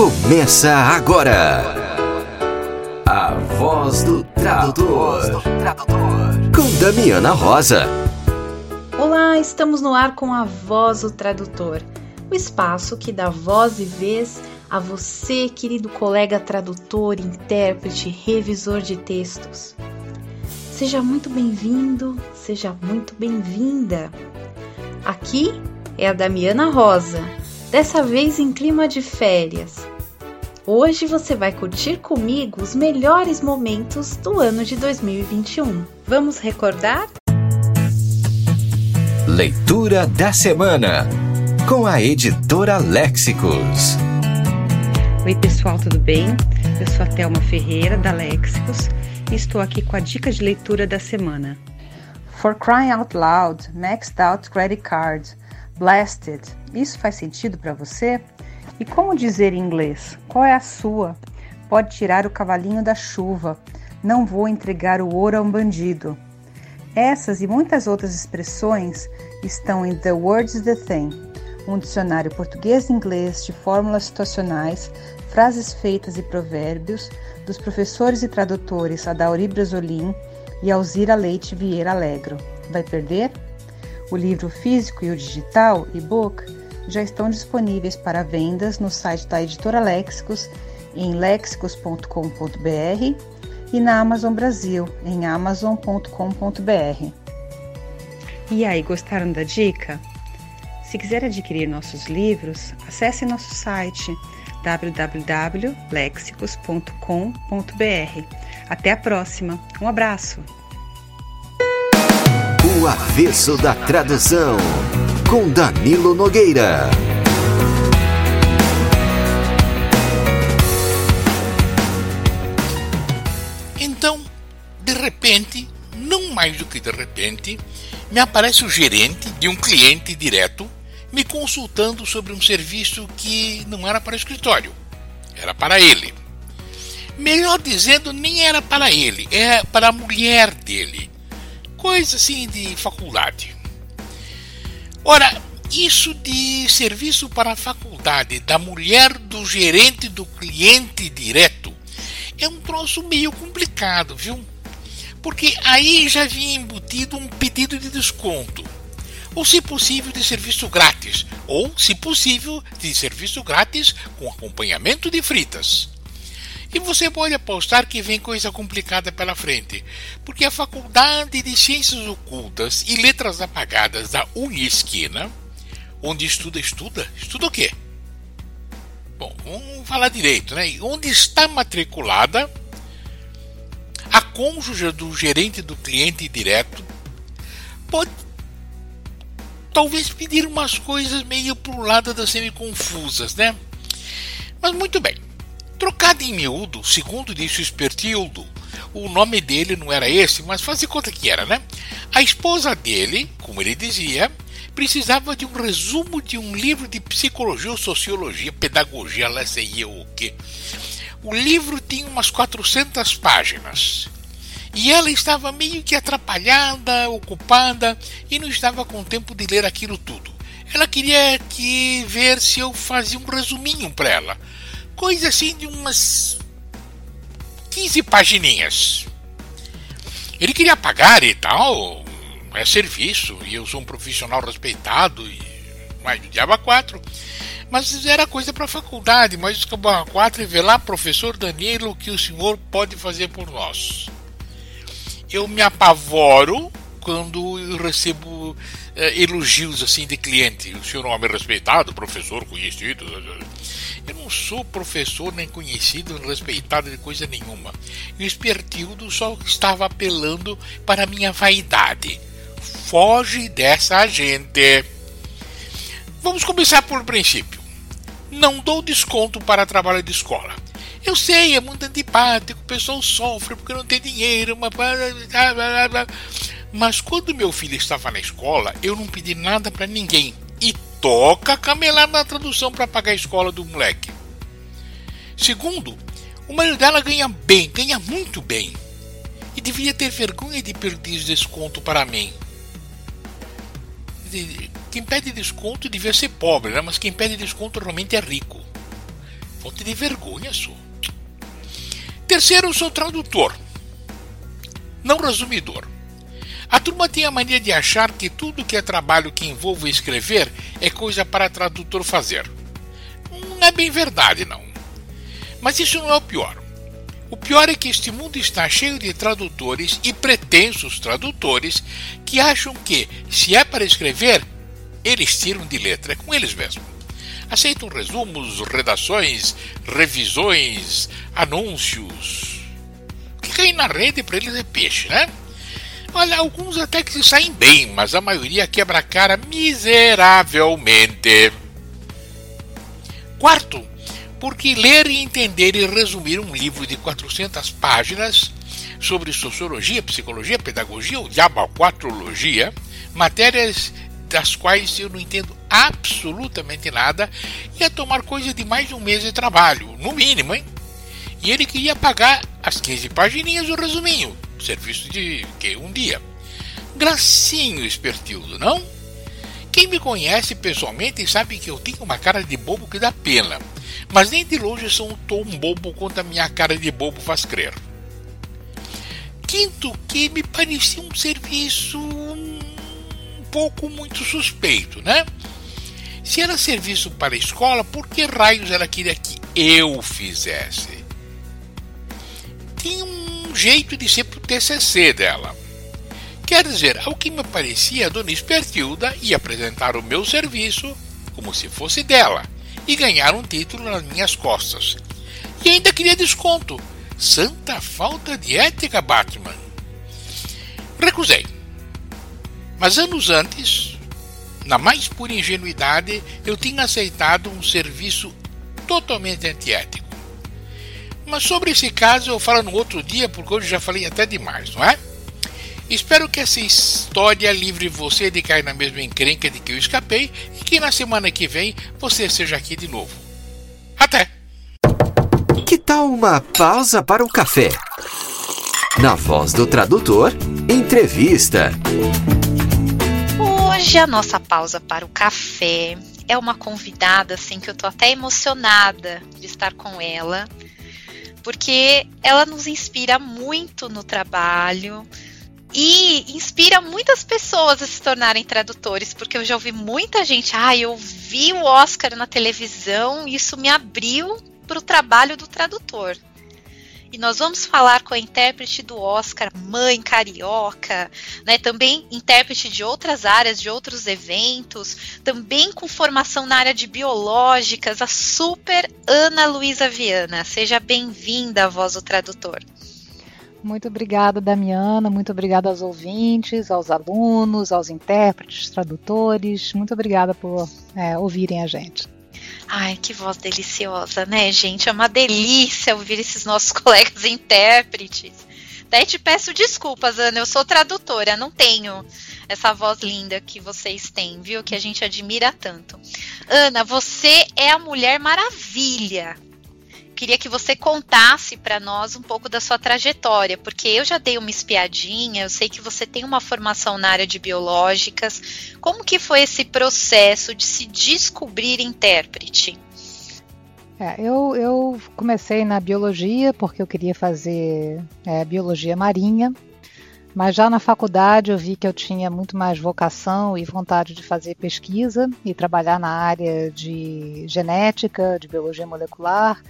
Começa agora. A voz do tradutor. Com Damiana Rosa. Olá, estamos no ar com a Voz do Tradutor, o espaço que dá voz e vez a você, querido colega tradutor, intérprete, revisor de textos. Seja muito bem-vindo, seja muito bem-vinda. Aqui é a Damiana Rosa, dessa vez em clima de férias. Hoje você vai curtir comigo os melhores momentos do ano de 2021. Vamos recordar? Leitura da semana com a editora Léxicos. Oi, pessoal, tudo bem? Eu sou a Thelma Ferreira, da Léxicos, e estou aqui com a dica de leitura da semana. For crying out loud, maxed out credit card, blasted. Isso faz sentido para você? E como dizer em inglês? Qual é a sua? Pode tirar o cavalinho da chuva. Não vou entregar o ouro a um bandido. Essas e muitas outras expressões estão em The Words The Thing, um dicionário português-inglês de fórmulas situacionais, frases feitas e provérbios dos professores e tradutores Adauri Brasolim e Alzira Leite Vieira Alegro. Vai perder? O livro físico e o digital, e-book, já estão disponíveis para vendas no site da editora Léxicos em lexicos.com.br e na Amazon Brasil em amazon.com.br. E aí, gostaram da dica? Se quiser adquirir nossos livros, acesse nosso site www.lexicos.com.br. Até a próxima. Um abraço. O avesso da tradução com Danilo Nogueira. Então, de repente, não mais do que de repente, me aparece o gerente de um cliente direto me consultando sobre um serviço que não era para o escritório, era para ele. Melhor dizendo, nem era para ele, era para a mulher dele. Coisa assim de faculdade. Ora, isso de serviço para a faculdade da mulher do gerente do cliente direto é um troço meio complicado, viu? Porque aí já vinha embutido um pedido de desconto ou, se possível, de serviço grátis, ou, se possível, de serviço grátis com acompanhamento de fritas. E você pode apostar que vem coisa complicada pela frente, porque a Faculdade de Ciências Ocultas e Letras Apagadas da Unisquina, onde estuda, estuda, estuda o quê? Bom, vamos falar direito, né? Onde está matriculada a cônjuge do gerente do cliente direto pode talvez pedir umas coisas meio pro lado das semi-confusas, né? Mas muito bem. Trocado em miúdo, segundo disse o Espertildo, o nome dele não era esse, mas faz de conta que era, né? A esposa dele, como ele dizia, precisava de um resumo de um livro de psicologia ou sociologia, pedagogia, lá sei eu o quê. O livro tinha umas 400 páginas. E ela estava meio que atrapalhada, ocupada e não estava com tempo de ler aquilo tudo. Ela queria que ver se eu fazia um resuminho para ela. Coisa assim de umas 15 pagininhas. Ele queria pagar e tal, é serviço, e eu sou um profissional respeitado, e mais de diabo quatro. Mas era coisa para a faculdade, mas de quatro e ver lá, professor Danilo, o que o senhor pode fazer por nós eu me apavoro quando eu recebo é, elogios assim de cliente. O senhor é um homem respeitado, professor conhecido. Eu não sou professor nem conhecido nem respeitado de coisa nenhuma. E o espertildo só estava apelando para minha vaidade. Foge dessa gente. Vamos começar por princípio. Não dou desconto para trabalho de escola. Eu sei, é muito antipático, o pessoal sofre porque não tem dinheiro, mas quando meu filho estava na escola, eu não pedi nada para ninguém. E toca camelar na tradução para pagar a escola do moleque. Segundo, o marido dela ganha bem, ganha muito bem. E devia ter vergonha de pedir desconto para mim. Quem pede desconto devia ser pobre, né? mas quem pede desconto realmente é rico. Fonte de vergonha sou. Terceiro, sou tradutor, não resumidor. A turma tem a mania de achar que tudo que é trabalho que envolve escrever é coisa para tradutor fazer. Não é bem verdade, não. Mas isso não é o pior. O pior é que este mundo está cheio de tradutores e pretensos tradutores que acham que, se é para escrever, eles tiram de letra, é com eles mesmo. Aceitam resumos, redações, revisões, anúncios. O que cai na rede para eles é peixe, né? Olha, alguns até que se saem bem, mas a maioria quebra a cara miseravelmente. Quarto, porque ler e entender e resumir um livro de 400 páginas sobre sociologia, psicologia, pedagogia ou diabaquatrologia, matérias das quais eu não entendo absolutamente nada, ia tomar coisa de mais de um mês de trabalho, no mínimo, hein? E ele queria pagar as 15 páginas o resuminho, serviço de que um dia. Gracinho espertildo, não? Quem me conhece pessoalmente sabe que eu tenho uma cara de bobo que dá pena, mas nem de longe sou tão bobo quanto a minha cara de bobo faz crer. Quinto, que me parecia um serviço um pouco muito suspeito, né? Se era serviço para a escola, por que raios ela queria que eu fizesse? Tinha um jeito de ser pro TCC dela. Quer dizer, ao que me parecia, a dona Espertilda ia apresentar o meu serviço como se fosse dela e ganhar um título nas minhas costas. E ainda queria desconto. Santa falta de ética, Batman. Recusei. Mas anos antes, na mais pura ingenuidade, eu tinha aceitado um serviço totalmente antiético. Mas sobre esse caso eu falo no outro dia, porque hoje já falei até demais, não é? Espero que essa história livre você de cair na mesma encrenca de que eu escapei e que na semana que vem você seja aqui de novo. Até! Que tal uma pausa para o café? Na voz do tradutor, entrevista. Hoje a nossa pausa para o café é uma convidada assim que eu tô até emocionada de estar com ela, porque ela nos inspira muito no trabalho e inspira muitas pessoas a se tornarem tradutores, porque eu já ouvi muita gente, ah, eu vi o Oscar na televisão, isso me abriu para o trabalho do tradutor. E nós vamos falar com a intérprete do Oscar, mãe carioca, né? Também intérprete de outras áreas, de outros eventos, também com formação na área de biológicas, a super Ana Luísa Viana. Seja bem-vinda, voz do tradutor. Muito obrigada, Damiana. Muito obrigada aos ouvintes, aos alunos, aos intérpretes, tradutores. Muito obrigada por é, ouvirem a gente. Ai, que voz deliciosa, né, gente? É uma delícia ouvir esses nossos colegas intérpretes. Daí te peço desculpas, Ana, eu sou tradutora, não tenho essa voz linda que vocês têm, viu? Que a gente admira tanto. Ana, você é a Mulher Maravilha queria que você contasse para nós um pouco da sua trajetória, porque eu já dei uma espiadinha, eu sei que você tem uma formação na área de biológicas. Como que foi esse processo de se descobrir intérprete? É, eu, eu, comecei na biologia porque eu queria fazer é, biologia marinha, mas já na faculdade eu vi que eu tinha muito mais vocação e vontade de fazer pesquisa e trabalhar na área de genética, de biologia molecular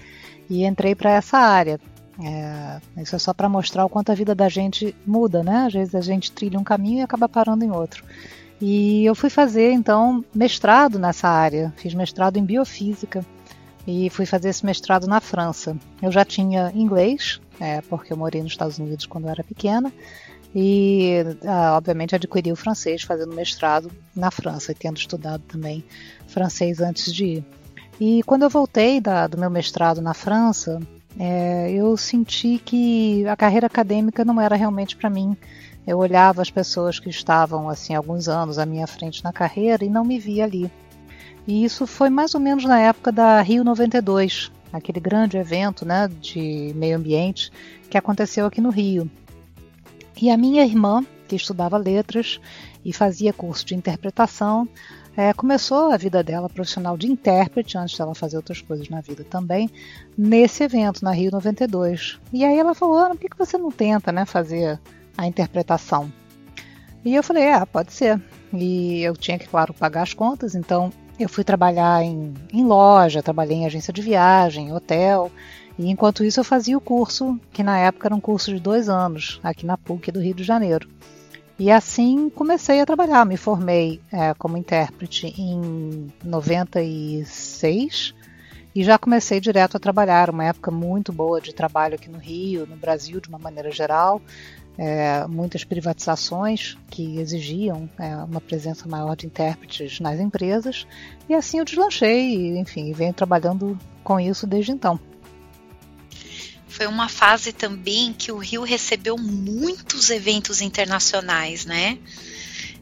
e entrei para essa área. É, isso é só para mostrar o quanto a vida da gente muda, né? Às vezes a gente trilha um caminho e acaba parando em outro. E eu fui fazer então mestrado nessa área, fiz mestrado em biofísica e fui fazer esse mestrado na França. Eu já tinha inglês, é, porque eu morei nos Estados Unidos quando eu era pequena, e ah, obviamente adquiri o francês fazendo mestrado na França, tendo estudado também francês antes de ir. E quando eu voltei da, do meu mestrado na França, é, eu senti que a carreira acadêmica não era realmente para mim. Eu olhava as pessoas que estavam assim alguns anos à minha frente na carreira e não me via ali. E isso foi mais ou menos na época da Rio 92, aquele grande evento né, de meio ambiente que aconteceu aqui no Rio. E a minha irmã, que estudava letras e fazia curso de interpretação, é, começou a vida dela profissional de intérprete, antes dela fazer outras coisas na vida também, nesse evento, na Rio 92. E aí ela falou: por que, que você não tenta né, fazer a interpretação? E eu falei: é, pode ser. E eu tinha que, claro, pagar as contas, então eu fui trabalhar em, em loja, trabalhei em agência de viagem, hotel. E enquanto isso eu fazia o curso, que na época era um curso de dois anos, aqui na PUC do Rio de Janeiro. E assim comecei a trabalhar. Me formei é, como intérprete em 96 e já comecei direto a trabalhar. Uma época muito boa de trabalho aqui no Rio, no Brasil de uma maneira geral. É, muitas privatizações que exigiam é, uma presença maior de intérpretes nas empresas. E assim eu deslanchei, enfim, venho trabalhando com isso desde então foi uma fase também que o Rio recebeu muitos eventos internacionais, né?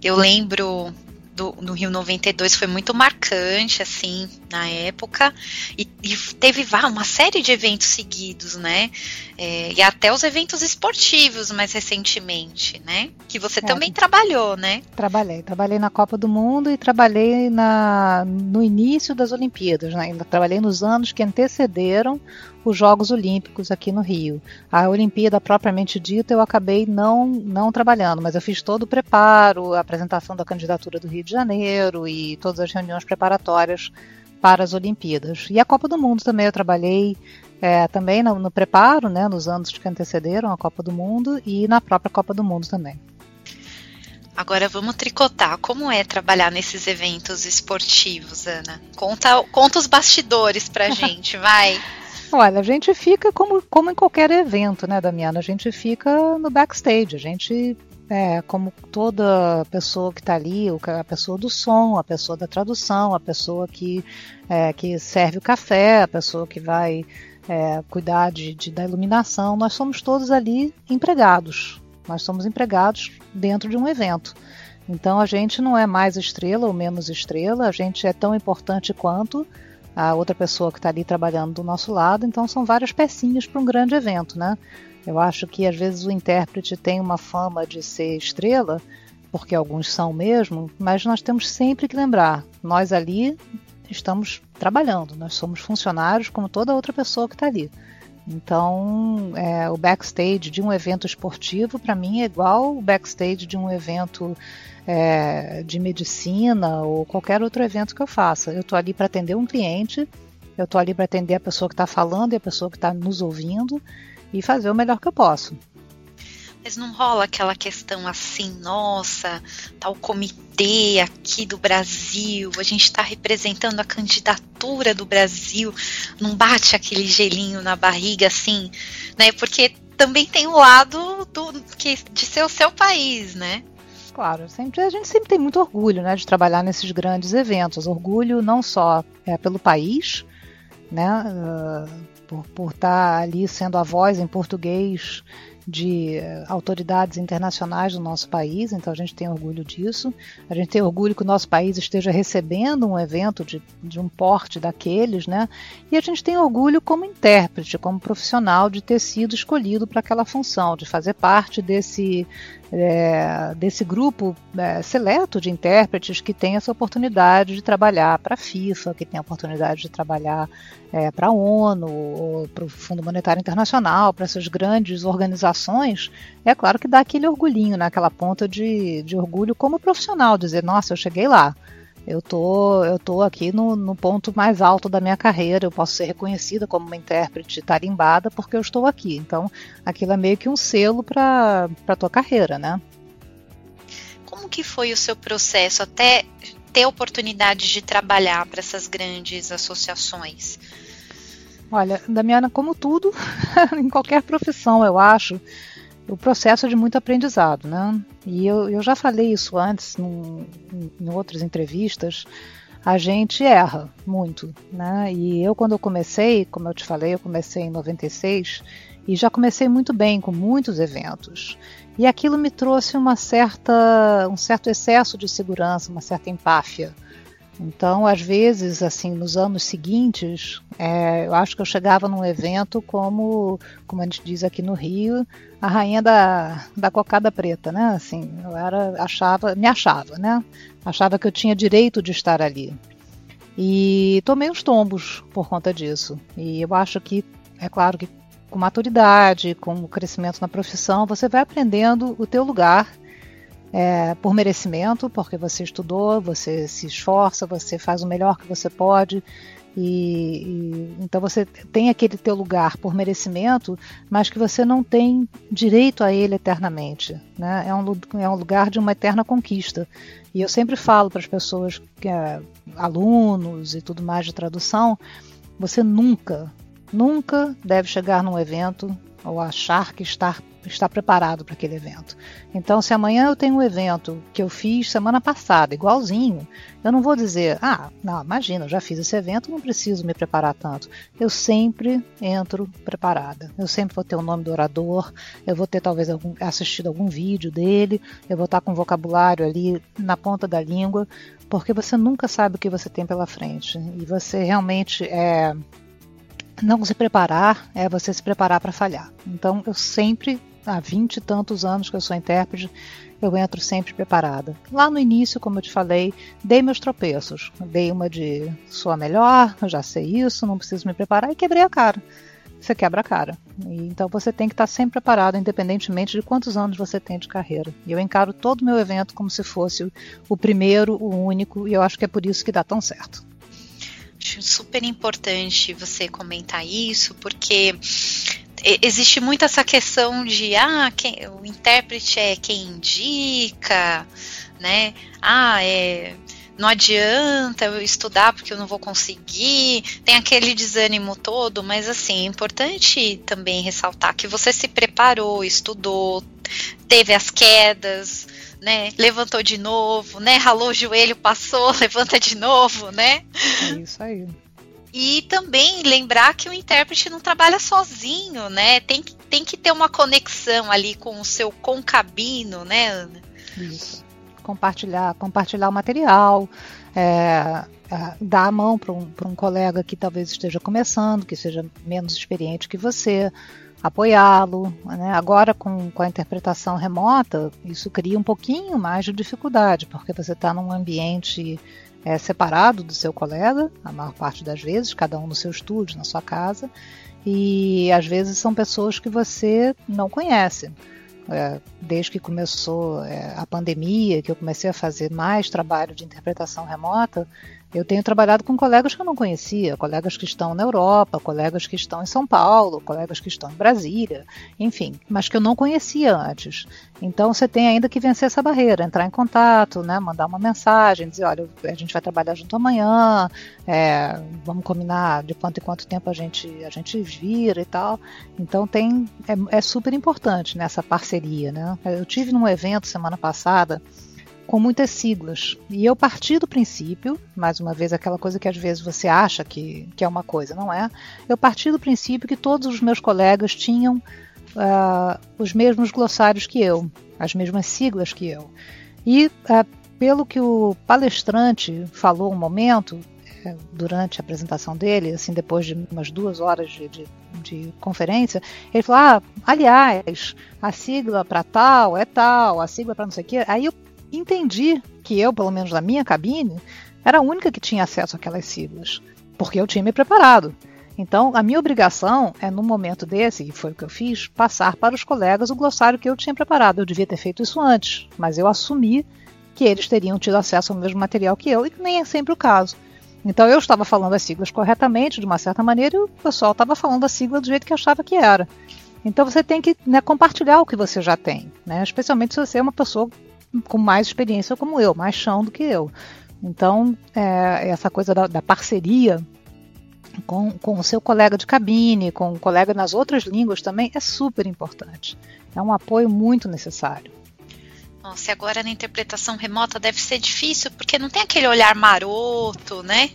Eu lembro do, do Rio 92 foi muito marcante, assim, na época, e, e teve uma série de eventos seguidos, né? É, e até os eventos esportivos mais recentemente, né? Que você é, também trabalhou, né? Trabalhei, trabalhei na Copa do Mundo e trabalhei na, no início das Olimpíadas, né? Trabalhei nos anos que antecederam os Jogos Olímpicos aqui no Rio. A Olimpíada propriamente dita eu acabei não, não trabalhando, mas eu fiz todo o preparo, a apresentação da candidatura do Rio de Janeiro e todas as reuniões preparatórias para as Olimpíadas. E a Copa do Mundo também eu trabalhei é, também no, no, preparo, né, nos anos que antecederam a Copa do Mundo e na própria Copa do Mundo também. Agora vamos tricotar. Como é trabalhar nesses eventos esportivos, Ana? Conta, conta os bastidores pra gente, vai. Olha, a gente fica como, como em qualquer evento, né, Damiana? A gente fica no backstage, a gente é, como toda pessoa que está ali, a pessoa do som, a pessoa da tradução, a pessoa que, é, que serve o café, a pessoa que vai é, cuidar de, de, da iluminação, nós somos todos ali empregados. Nós somos empregados dentro de um evento. Então a gente não é mais estrela ou menos estrela, a gente é tão importante quanto a outra pessoa que está ali trabalhando do nosso lado. Então são várias pecinhas para um grande evento, né? Eu acho que às vezes o intérprete tem uma fama de ser estrela, porque alguns são mesmo, mas nós temos sempre que lembrar, nós ali estamos trabalhando, nós somos funcionários como toda outra pessoa que está ali. Então, é, o backstage de um evento esportivo, para mim, é igual o backstage de um evento é, de medicina ou qualquer outro evento que eu faça. Eu estou ali para atender um cliente, eu estou ali para atender a pessoa que está falando e a pessoa que está nos ouvindo e fazer o melhor que eu posso. Mas não rola aquela questão assim, nossa, tá o comitê aqui do Brasil, a gente está representando a candidatura do Brasil, não bate aquele gelinho na barriga assim, né? Porque também tem o lado do, que, de ser o seu país, né? Claro, sempre, a gente sempre tem muito orgulho né, de trabalhar nesses grandes eventos. Orgulho não só é, pelo país, né, uh, por, por estar tá ali sendo a voz em português de eh, autoridades internacionais do nosso país, então a gente tem orgulho disso. A gente tem orgulho que o nosso país esteja recebendo um evento de, de um porte daqueles, né? E a gente tem orgulho como intérprete, como profissional, de ter sido escolhido para aquela função, de fazer parte desse é, desse grupo é, seleto de intérpretes que tem essa oportunidade de trabalhar para a FIFA, que tem a oportunidade de trabalhar é, para a ONU, para o Fundo Monetário Internacional, para essas grandes organizações, é claro que dá aquele orgulhinho, né, aquela ponta de, de orgulho como profissional, dizer, nossa, eu cheguei lá eu tô, eu tô aqui no, no, ponto mais alto da minha carreira, eu posso ser reconhecida como uma intérprete tarimbada porque eu estou aqui. Então, aquilo é meio que um selo para a tua carreira, né? Como que foi o seu processo até ter oportunidade de trabalhar para essas grandes associações? Olha, Damiana, como tudo, em qualquer profissão, eu acho, o processo é de muito aprendizado, né? E eu, eu já falei isso antes num, em outras entrevistas. A gente erra muito, né? E eu quando eu comecei, como eu te falei, eu comecei em 96 e já comecei muito bem com muitos eventos. E aquilo me trouxe uma certa, um certo excesso de segurança, uma certa empáfia. Então, às vezes, assim, nos anos seguintes, é, eu acho que eu chegava num evento como, como a gente diz aqui no Rio, a rainha da, da cocada preta, né? Assim, eu era, achava, me achava, né? Achava que eu tinha direito de estar ali. E tomei uns tombos por conta disso. E eu acho que, é claro que com maturidade, com o crescimento na profissão, você vai aprendendo o teu lugar é, por merecimento, porque você estudou, você se esforça, você faz o melhor que você pode. E, e, então você tem aquele teu lugar por merecimento, mas que você não tem direito a ele eternamente. Né? É, um, é um lugar de uma eterna conquista. E eu sempre falo para as pessoas, que é, alunos e tudo mais de tradução, você nunca, nunca deve chegar num evento ou achar que está estar preparado para aquele evento. Então, se amanhã eu tenho um evento que eu fiz semana passada, igualzinho, eu não vou dizer, ah, não, imagina, eu já fiz esse evento, não preciso me preparar tanto. Eu sempre entro preparada. Eu sempre vou ter o nome do orador, eu vou ter talvez algum, assistido algum vídeo dele, eu vou estar com vocabulário ali na ponta da língua, porque você nunca sabe o que você tem pela frente. E você realmente é não se preparar é você se preparar para falhar. Então eu sempre há vinte e tantos anos que eu sou intérprete, eu entro sempre preparada. Lá no início, como eu te falei, dei meus tropeços. Dei uma de sou a melhor, já sei isso, não preciso me preparar e quebrei a cara. Você quebra a cara. E, então você tem que estar sempre preparado, independentemente de quantos anos você tem de carreira. E eu encaro todo o meu evento como se fosse o primeiro, o único, e eu acho que é por isso que dá tão certo. Acho super importante você comentar isso, porque existe muito essa questão de ah, quem, o intérprete é quem indica, né? Ah, é não adianta eu estudar porque eu não vou conseguir, tem aquele desânimo todo, mas assim, é importante também ressaltar que você se preparou, estudou, teve as quedas, né? Levantou de novo, né? Ralou o joelho, passou, levanta de novo, né? É isso aí. E também lembrar que o intérprete não trabalha sozinho, né? Tem, tem que ter uma conexão ali com o seu concabino, né, Ana? Isso. Compartilhar, compartilhar o material, é, é, dar a mão para um, um colega que talvez esteja começando, que seja menos experiente que você, apoiá-lo. Né? Agora, com, com a interpretação remota, isso cria um pouquinho mais de dificuldade, porque você está num ambiente é, separado do seu colega, a maior parte das vezes, cada um no seu estúdio, na sua casa, e às vezes são pessoas que você não conhece. É, desde que começou é, a pandemia, que eu comecei a fazer mais trabalho de interpretação remota, eu tenho trabalhado com colegas que eu não conhecia, colegas que estão na Europa, colegas que estão em São Paulo, colegas que estão em Brasília, enfim, mas que eu não conhecia antes. Então você tem ainda que vencer essa barreira, entrar em contato, né, mandar uma mensagem, dizer, olha, a gente vai trabalhar junto amanhã, é, vamos combinar de quanto em quanto tempo a gente a gente vira e tal. Então tem é, é super importante nessa parceria, né? Eu tive num evento semana passada com muitas siglas. E eu parti do princípio, mais uma vez aquela coisa que às vezes você acha que, que é uma coisa, não é? Eu parti do princípio que todos os meus colegas tinham uh, os mesmos glossários que eu, as mesmas siglas que eu. E uh, pelo que o palestrante falou um momento, eh, durante a apresentação dele, assim, depois de umas duas horas de, de, de conferência, ele falou: Ah, aliás, a sigla para tal é tal, a sigla para não sei o quê. Aí eu entendi que eu, pelo menos na minha cabine, era a única que tinha acesso àquelas siglas, porque eu tinha me preparado. Então, a minha obrigação é, num momento desse, e foi o que eu fiz, passar para os colegas o glossário que eu tinha preparado. Eu devia ter feito isso antes, mas eu assumi que eles teriam tido acesso ao mesmo material que eu, e que nem é sempre o caso. Então, eu estava falando as siglas corretamente, de uma certa maneira, e o pessoal estava falando a sigla do jeito que achava que era. Então, você tem que né, compartilhar o que você já tem, né? especialmente se você é uma pessoa com mais experiência como eu, mais chão do que eu. Então, é, essa coisa da, da parceria com, com o seu colega de cabine, com o colega nas outras línguas também é super importante. É um apoio muito necessário. Nossa, e agora na interpretação remota deve ser difícil, porque não tem aquele olhar maroto, né?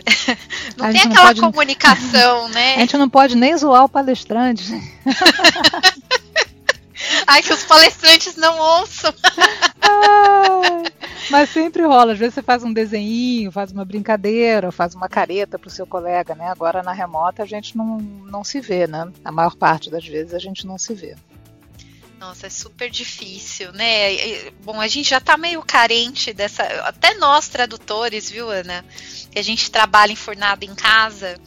Não tem aquela pode... comunicação, né? A gente não pode nem zoar o palestrante. Ai, que os palestrantes não ouçam. mas sempre rola. Às vezes você faz um desenho, faz uma brincadeira, faz uma careta para o seu colega, né? Agora na remota a gente não, não se vê, né? A maior parte das vezes a gente não se vê. Nossa, é super difícil, né? Bom, a gente já tá meio carente dessa. Até nós, tradutores, viu, Ana? Que a gente trabalha enfurnado em casa.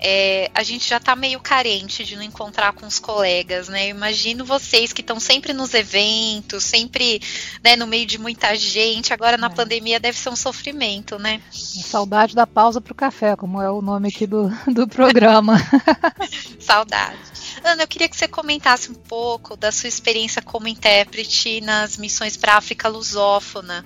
É, a gente já tá meio carente de não encontrar com os colegas, né? Eu imagino vocês que estão sempre nos eventos, sempre né, no meio de muita gente. Agora na é. pandemia deve ser um sofrimento, né? Saudade da pausa para o café, como é o nome aqui do, do programa. Saudade. Ana, eu queria que você comentasse um pouco da sua experiência como intérprete nas missões para a África lusófona.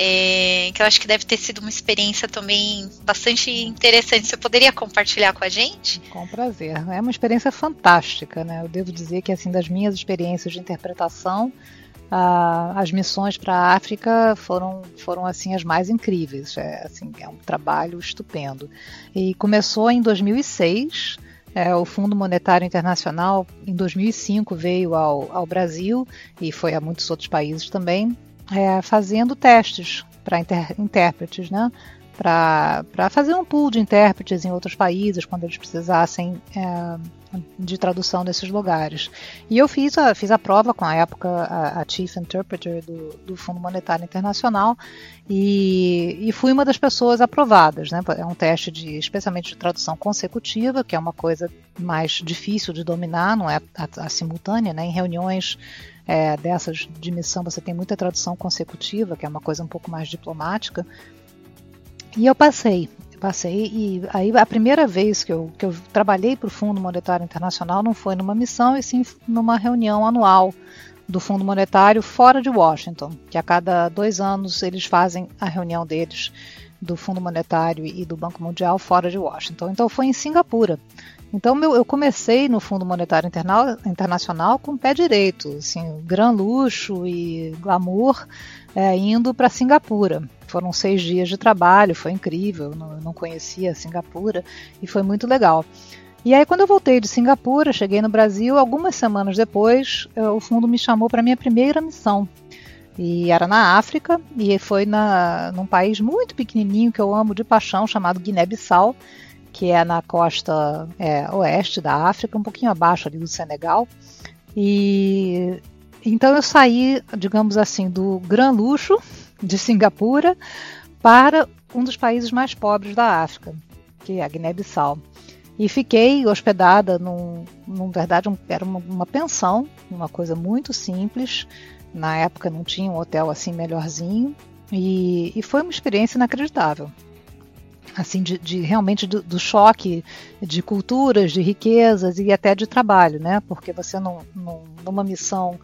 É, que eu acho que deve ter sido uma experiência também bastante interessante. Você poderia compartilhar com a gente? Com prazer. É uma experiência fantástica, né? Eu devo dizer que assim das minhas experiências de interpretação, ah, as missões para a África foram foram assim as mais incríveis. É, assim, é um trabalho estupendo. E começou em 2006 é, o Fundo Monetário Internacional, em 2005, veio ao, ao Brasil e foi a muitos outros países também, é, fazendo testes para intérpretes, né? para fazer um pool de intérpretes em outros países quando eles precisassem é, de tradução nesses lugares. E eu fiz a, fiz a prova com a época a, a Chief Interpreter do, do, Fundo Monetário Internacional e, e, fui uma das pessoas aprovadas. Né? É um teste de, especialmente de tradução consecutiva, que é uma coisa mais difícil de dominar, não é a, a simultânea, né? em reuniões é, dessas de missão você tem muita tradução consecutiva, que é uma coisa um pouco mais diplomática, e eu passei, passei e aí a primeira vez que eu, que eu trabalhei para o Fundo Monetário Internacional não foi numa missão e sim numa reunião anual do Fundo Monetário fora de Washington, que a cada dois anos eles fazem a reunião deles do Fundo Monetário e do Banco Mundial fora de Washington. Então foi em Singapura. Então meu, eu comecei no Fundo Monetário Interna Internacional com o pé direito, assim, gran luxo e glamour, é, indo para Singapura. Foram seis dias de trabalho, foi incrível, não, não conhecia Singapura e foi muito legal. E aí, quando eu voltei de Singapura, cheguei no Brasil, algumas semanas depois, é, o fundo me chamou para minha primeira missão. E era na África, e foi na, num país muito pequenininho que eu amo de paixão, chamado Guiné-Bissau, que é na costa é, oeste da África, um pouquinho abaixo ali do Senegal. E então eu saí, digamos assim, do gran luxo de Singapura para um dos países mais pobres da África, que é a Guiné-Bissau. E fiquei hospedada num, num verdade, um, era uma, uma, pensão, uma coisa muito simples. Na época não tinha um hotel assim melhorzinho. E, e foi uma experiência inacreditável. Assim, de, de realmente do, do, choque de culturas, de riquezas e até de trabalho, né? Porque você não, não numa missão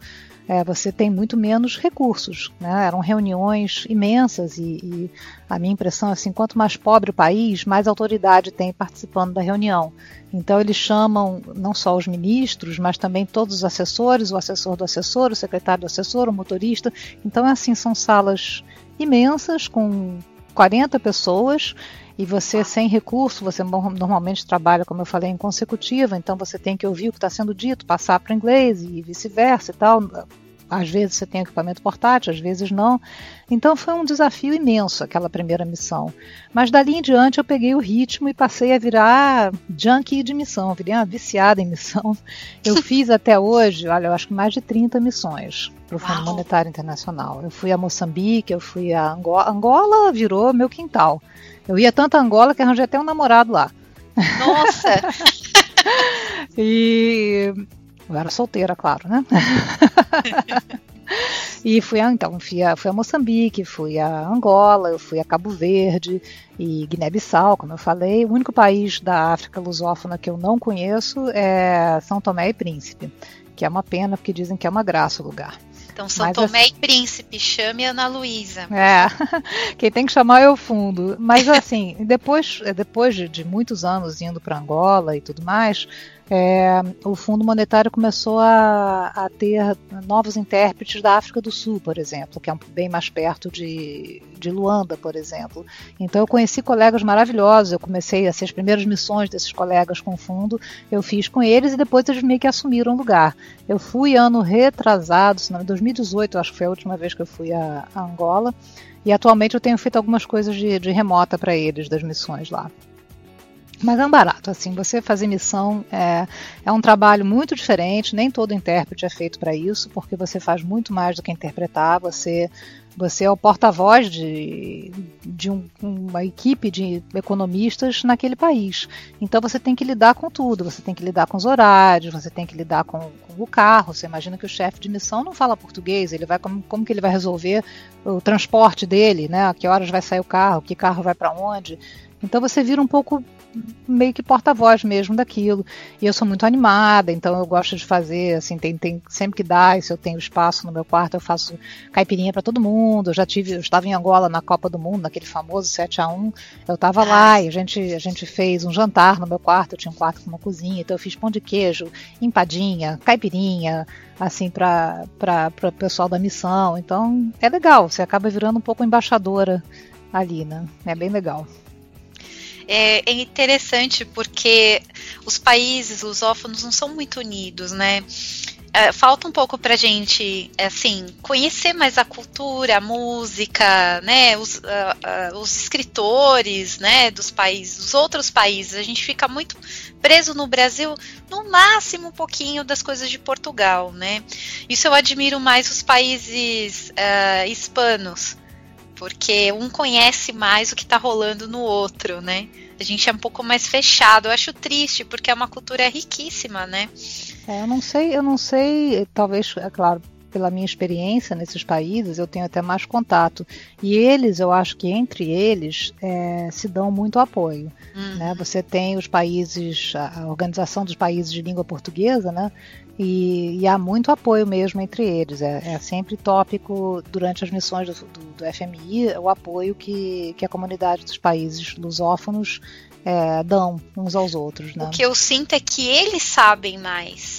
é, você tem muito menos recursos. Né? Eram reuniões imensas e, e, a minha impressão é assim, quanto mais pobre o país, mais autoridade tem participando da reunião. Então eles chamam não só os ministros, mas também todos os assessores, o assessor do assessor, o secretário do assessor, o motorista. Então é assim, são salas imensas com 40 pessoas e você sem recurso, você normalmente trabalha, como eu falei, em consecutiva, então você tem que ouvir o que está sendo dito, passar para inglês e vice-versa e tal. Às vezes você tem equipamento portátil, às vezes não. Então foi um desafio imenso aquela primeira missão. Mas dali em diante eu peguei o ritmo e passei a virar junkie de missão, virei uma viciada em missão. Eu fiz até hoje, olha, eu acho que mais de 30 missões para o Fundo Monetário Internacional. Eu fui a Moçambique, eu fui a Angola. Angola virou meu quintal. Eu ia tanto a Angola que arranjei até um namorado lá. Nossa! e eu era solteira, claro, né? e fui a, então, fui a, fui a Moçambique, fui a Angola, eu fui a Cabo Verde e Guiné-Bissau, como eu falei. O único país da África lusófona que eu não conheço é São Tomé e Príncipe, que é uma pena porque dizem que é uma graça o lugar. Então, São Mas, Tomé assim, e Príncipe, chame Ana Luísa. É, quem tem que chamar é o fundo. Mas assim, depois, depois de, de muitos anos indo para Angola e tudo mais, é, o Fundo Monetário começou a, a, ter novos intérpretes da África do Sul, por exemplo, que é bem mais perto de, de Luanda, por exemplo. Então eu conheci colegas maravilhosos, eu comecei a ser as primeiras missões desses colegas com o fundo, eu fiz com eles e depois eles meio que assumiram o lugar. Eu fui ano retrasado, em 2018, acho que foi a última vez que eu fui a, a Angola, e atualmente eu tenho feito algumas coisas de, de remota para eles, das missões lá. Mas é um barato, assim, você fazer missão é, é um trabalho muito diferente, nem todo intérprete é feito para isso, porque você faz muito mais do que interpretar, você, você é o porta-voz de, de um, uma equipe de economistas naquele país. Então você tem que lidar com tudo, você tem que lidar com os horários, você tem que lidar com, com o carro, você imagina que o chefe de missão não fala português, ele vai como, como que ele vai resolver o transporte dele, né? A que horas vai sair o carro, que carro vai para onde. Então você vira um pouco meio que porta-voz mesmo daquilo. E eu sou muito animada, então eu gosto de fazer, assim, tem, tem sempre que dá, se eu tenho espaço no meu quarto, eu faço caipirinha para todo mundo. Eu já tive, eu estava em Angola na Copa do Mundo, naquele famoso 7 a 1 Eu estava lá e a gente, a gente fez um jantar no meu quarto, eu tinha um quarto com uma cozinha, então eu fiz pão de queijo, empadinha, caipirinha, assim, para o pessoal da missão. Então é legal, você acaba virando um pouco embaixadora ali, né? É bem legal é, é interessante porque os países lusófonos não são muito unidos, né? É, falta um pouco pra gente, assim, conhecer mais a cultura, a música, né, os, uh, uh, os escritores, né, dos países, dos outros países. A gente fica muito preso no Brasil, no máximo um pouquinho das coisas de Portugal, né. Isso eu admiro mais os países uh, hispanos, porque um conhece mais o que está rolando no outro, né? A gente é um pouco mais fechado. Eu acho triste, porque é uma cultura riquíssima, né? É, eu não sei, eu não sei, talvez, é claro, pela minha experiência nesses países, eu tenho até mais contato. E eles, eu acho que entre eles, é, se dão muito apoio. Uhum. Né? Você tem os países, a Organização dos Países de Língua Portuguesa, né? E, e há muito apoio mesmo entre eles. É, é sempre tópico durante as missões do, do, do, FMI o apoio que, que a comunidade dos países lusófonos é, dão uns aos outros. Né? O que eu sinto é que eles sabem mais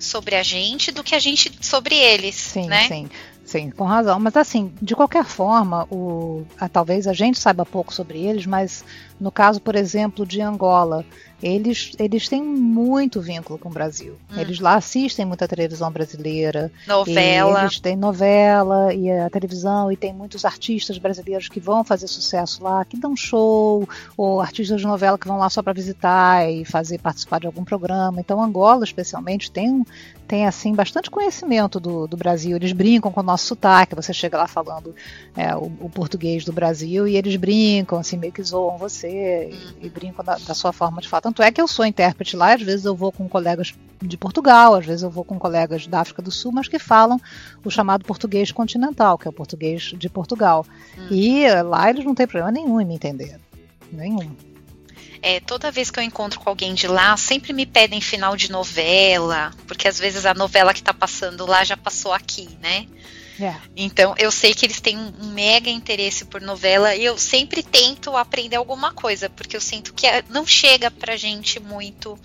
sobre a gente do que a gente sobre eles. Sim, né? sim. Sim, com razão. Mas assim, de qualquer forma, o, a, talvez a gente saiba pouco sobre eles, mas no caso, por exemplo, de Angola, eles, eles têm muito vínculo com o Brasil. Hum. Eles lá assistem muita televisão brasileira. Novela. Eles têm novela e a televisão, e tem muitos artistas brasileiros que vão fazer sucesso lá, que dão show, ou artistas de novela que vão lá só para visitar e fazer participar de algum programa. Então, Angola, especialmente, tem, tem assim bastante conhecimento do, do Brasil. Eles brincam com o nosso sotaque. Você chega lá falando é, o, o, português do Brasil e eles brincam, assim, meio que zoam você e, e brincam da, da, sua forma de falar. Tanto é que eu sou intérprete lá, às vezes eu vou com colegas de Portugal, às vezes eu vou com colegas da África do Sul, mas que falam o chamado português continental, que é o português de Portugal. Hum. E lá eles não têm problema nenhum em me entender. Nenhum. É, toda vez que eu encontro com alguém de lá, sempre me pedem final de novela, porque às vezes a novela que tá passando lá já passou aqui, né? É. Então eu sei que eles têm um mega interesse por novela e eu sempre tento aprender alguma coisa, porque eu sinto que é, não chega pra gente muito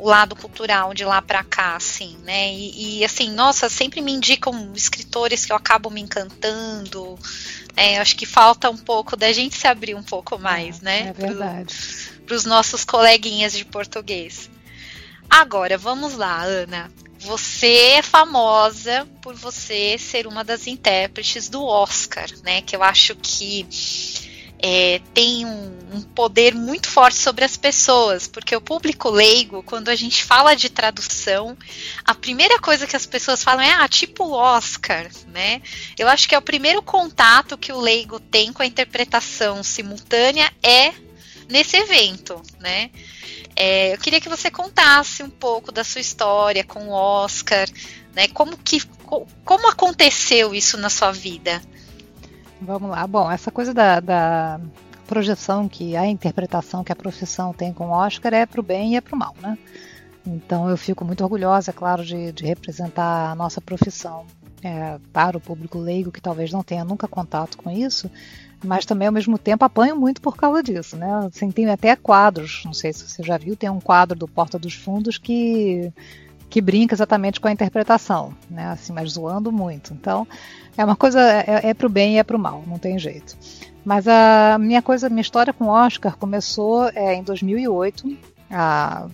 o lado cultural de lá para cá, assim, né? E, e, assim, nossa, sempre me indicam escritores que eu acabo me encantando. É, acho que falta um pouco da gente se abrir um pouco mais, é, né? É verdade. Para os nossos coleguinhas de português. Agora, vamos lá, Ana. Você é famosa por você ser uma das intérpretes do Oscar, né? Que eu acho que é, tem um, um, poder muito forte sobre as pessoas, porque o público leigo, quando a gente fala de tradução, a primeira coisa que as pessoas falam é ah, tipo o Oscar, né? Eu acho que é o primeiro contato que o leigo tem com a interpretação simultânea é nesse evento, né? É, eu queria que você contasse um pouco da sua história com o Oscar, né? Como que como aconteceu isso na sua vida? Vamos lá. Bom, essa coisa da, da, projeção que a interpretação que a profissão tem com o Oscar é para o bem e é para o mal, né? Então eu fico muito orgulhosa, é claro, de, de representar a nossa profissão é, para o público leigo que talvez não tenha nunca contato com isso. Mas também ao mesmo tempo apanho muito por causa disso, né? Assim, tem até quadros, não sei se você já viu, tem um quadro do Porta dos Fundos que que brinca exatamente com a interpretação, né? Assim, mas zoando muito. Então, é uma coisa é, é para o bem e é para o mal, não tem jeito. Mas a minha coisa, minha história com o Oscar começou é, em 2008. A,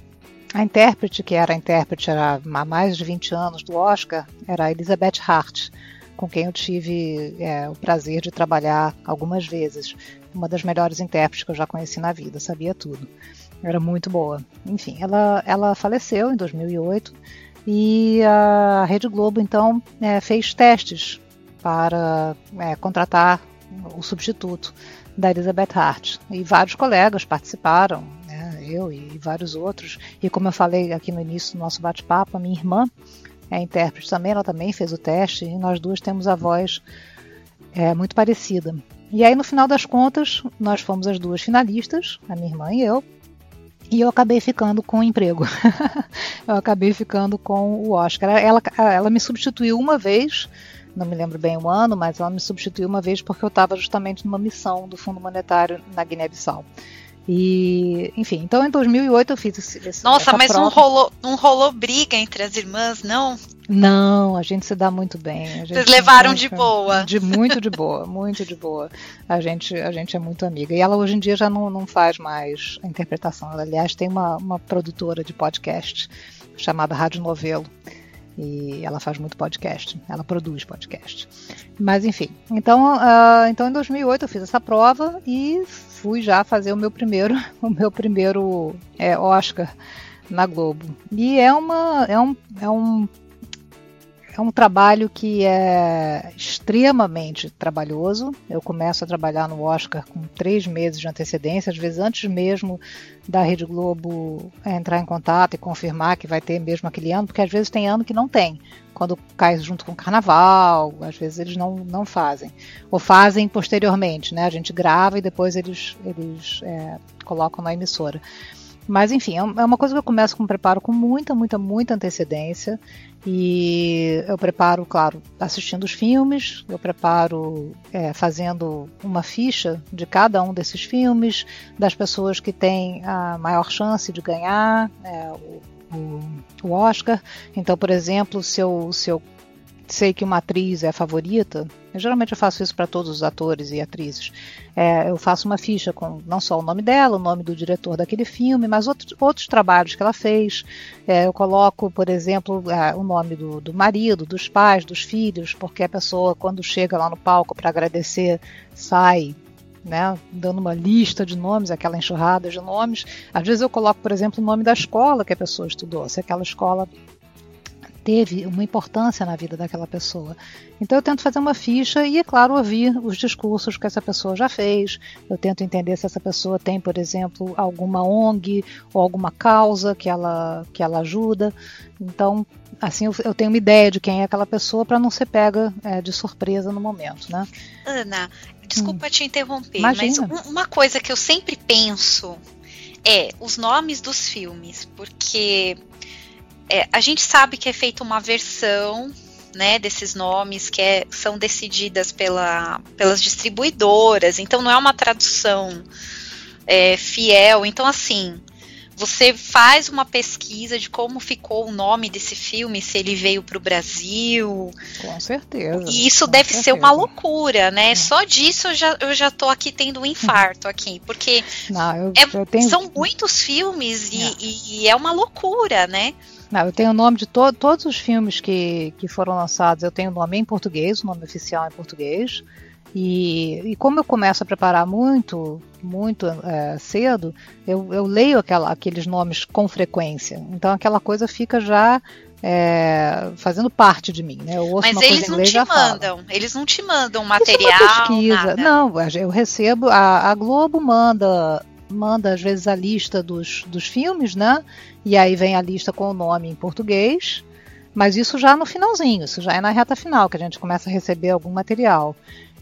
a intérprete, que era a intérprete há mais de 20 anos do Oscar, era a Elizabeth Hart com quem eu tive é, o prazer de trabalhar algumas vezes. Uma das melhores intérpretes que eu já conheci na vida, sabia tudo. Era muito boa. Enfim, ela, ela faleceu em 2008 e a Rede Globo então é, fez testes para é, contratar o substituto da Elizabeth Hart. E vários colegas participaram, né, eu e vários outros. E como eu falei aqui no início do nosso bate-papo, a minha irmã é intérprete também, ela também fez o teste e nós duas temos a voz é, muito parecida. E aí, no final das contas, nós fomos as duas finalistas, a minha irmã e eu, e eu acabei ficando com o emprego. eu acabei ficando com o Oscar. Ela, ela me substituiu uma vez, não me lembro bem o ano, mas ela me substituiu uma vez porque eu estava justamente numa missão do Fundo Monetário na Guiné-Bissau. E, enfim, então em 2008 eu fiz esse. esse Nossa, mas prova. não rolou, não rolou briga entre as irmãs, não? Não, a gente se dá muito bem. Vocês levaram de boa. De muito de boa, muito de boa. A gente, a gente é muito amiga. E ela hoje em dia já não, não faz mais a interpretação. Ela, aliás, tem uma, uma produtora de podcast chamada Rádio Novelo. E ela faz muito podcast, ela produz podcast. Mas enfim, então, uh, então em 2008 eu fiz essa prova e fui já fazer o meu primeiro, o meu primeiro é, Oscar na Globo. E é uma é um, é um é um trabalho que é extremamente trabalhoso. Eu começo a trabalhar no Oscar com três meses de antecedência, às vezes antes mesmo da Rede Globo entrar em contato e confirmar que vai ter mesmo aquele ano, porque às vezes tem ano que não tem. Quando cai junto com o carnaval, às vezes eles não, não fazem. Ou fazem posteriormente, né? A gente grava e depois eles, eles é, colocam na emissora. Mas enfim, é, é uma coisa que eu começo com um preparo com muita, muita, muita antecedência. E eu preparo, claro, assistindo os filmes, eu preparo é, fazendo uma ficha de cada um desses filmes, das pessoas que têm a maior chance de ganhar é, o, o, Oscar. Então, por exemplo, se eu, se eu sei que uma atriz é favorita, eu, geralmente eu faço isso para todos os atores e atrizes. É, eu faço uma ficha com não só o nome dela, o nome do diretor daquele filme, mas outros, outros trabalhos que ela fez. É, eu coloco, por exemplo, o nome do, do marido, dos pais, dos filhos, porque a pessoa, quando chega lá no palco para agradecer, sai né, dando uma lista de nomes, aquela enxurrada de nomes. Às vezes eu coloco, por exemplo, o nome da escola que a pessoa estudou, se aquela escola teve uma importância na vida daquela pessoa. Então eu tento fazer uma ficha e, é claro, ouvir os discursos que essa pessoa já fez. Eu tento entender se essa pessoa tem, por exemplo, alguma ONG ou alguma causa que ela, que ela ajuda. Então, assim, eu, eu tenho uma ideia de quem é aquela pessoa para não ser pega é, de surpresa no momento, né? Ana, desculpa hum. te interromper, Imagina. mas uma coisa que eu sempre penso é os nomes dos filmes, porque é, a gente sabe que é feita uma versão né, desses nomes que é, são decididas pela, pelas distribuidoras, então não é uma tradução é, fiel. Então, assim, você faz uma pesquisa de como ficou o nome desse filme, se ele veio para o Brasil. Com certeza. E isso deve certeza. ser uma loucura, né? É. Só disso eu já, eu já tô aqui tendo um infarto aqui, porque Não, eu, é, eu tenho... são muitos filmes e, é. E, e é uma loucura, né? Não, eu tenho o nome de to todos os filmes que, que foram lançados, eu tenho o nome em português, o nome oficial em português. E, e como eu começo a preparar muito, muito é, cedo, eu, eu leio aquela, aqueles nomes com frequência. Então aquela coisa fica já é, fazendo parte de mim, né? Mas eles não te mandam, eles não te mandam material. Isso é pesquisa. Nada. Não, eu recebo, a, a Globo manda manda às vezes a lista dos, dos filmes, né? E aí vem a lista com o nome em português, mas isso já no finalzinho, isso já é na reta final que a gente começa a receber algum material.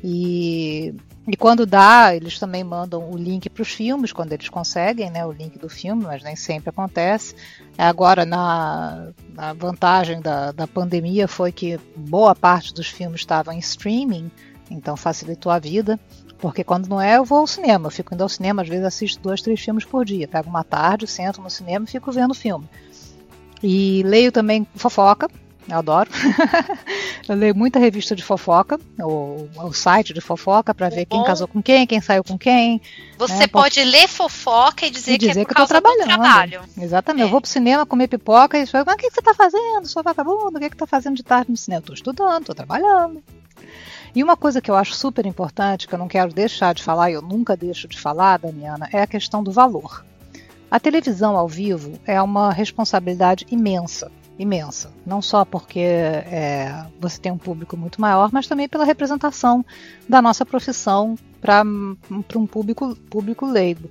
E, e quando dá, eles também mandam o link para os filmes, quando eles conseguem, né? O link do filme, mas nem sempre acontece. Agora, na, na vantagem da, da pandemia foi que boa parte dos filmes estavam em streaming, então facilitou a vida Porque quando não é, eu vou ao cinema. Eu fico indo ao cinema, às vezes assisto dois, três filmes por dia. Pego uma tarde, sento no cinema e fico vendo filme. E leio também fofoca, eu adoro. eu leio muita revista de fofoca, o, o site de fofoca, para ver quem casou com quem, quem saiu com quem. Você né? pode ler fofoca e dizer, e dizer que é por que eu tô trabalhando. trabalho. Exatamente. É. Eu vou pro cinema comer pipoca e falo, mas o que, que você tá fazendo, sua vagabunda? O que, que tá fazendo de tarde no cinema? Eu tô estudando, tô trabalhando. E uma coisa que eu acho super importante, que eu não quero deixar de falar, e eu nunca deixo de falar, Daniana, é a questão do valor. A televisão ao vivo é uma responsabilidade imensa imensa. Não só porque é, você tem um público muito maior, mas também pela representação da nossa profissão para um público, público leigo.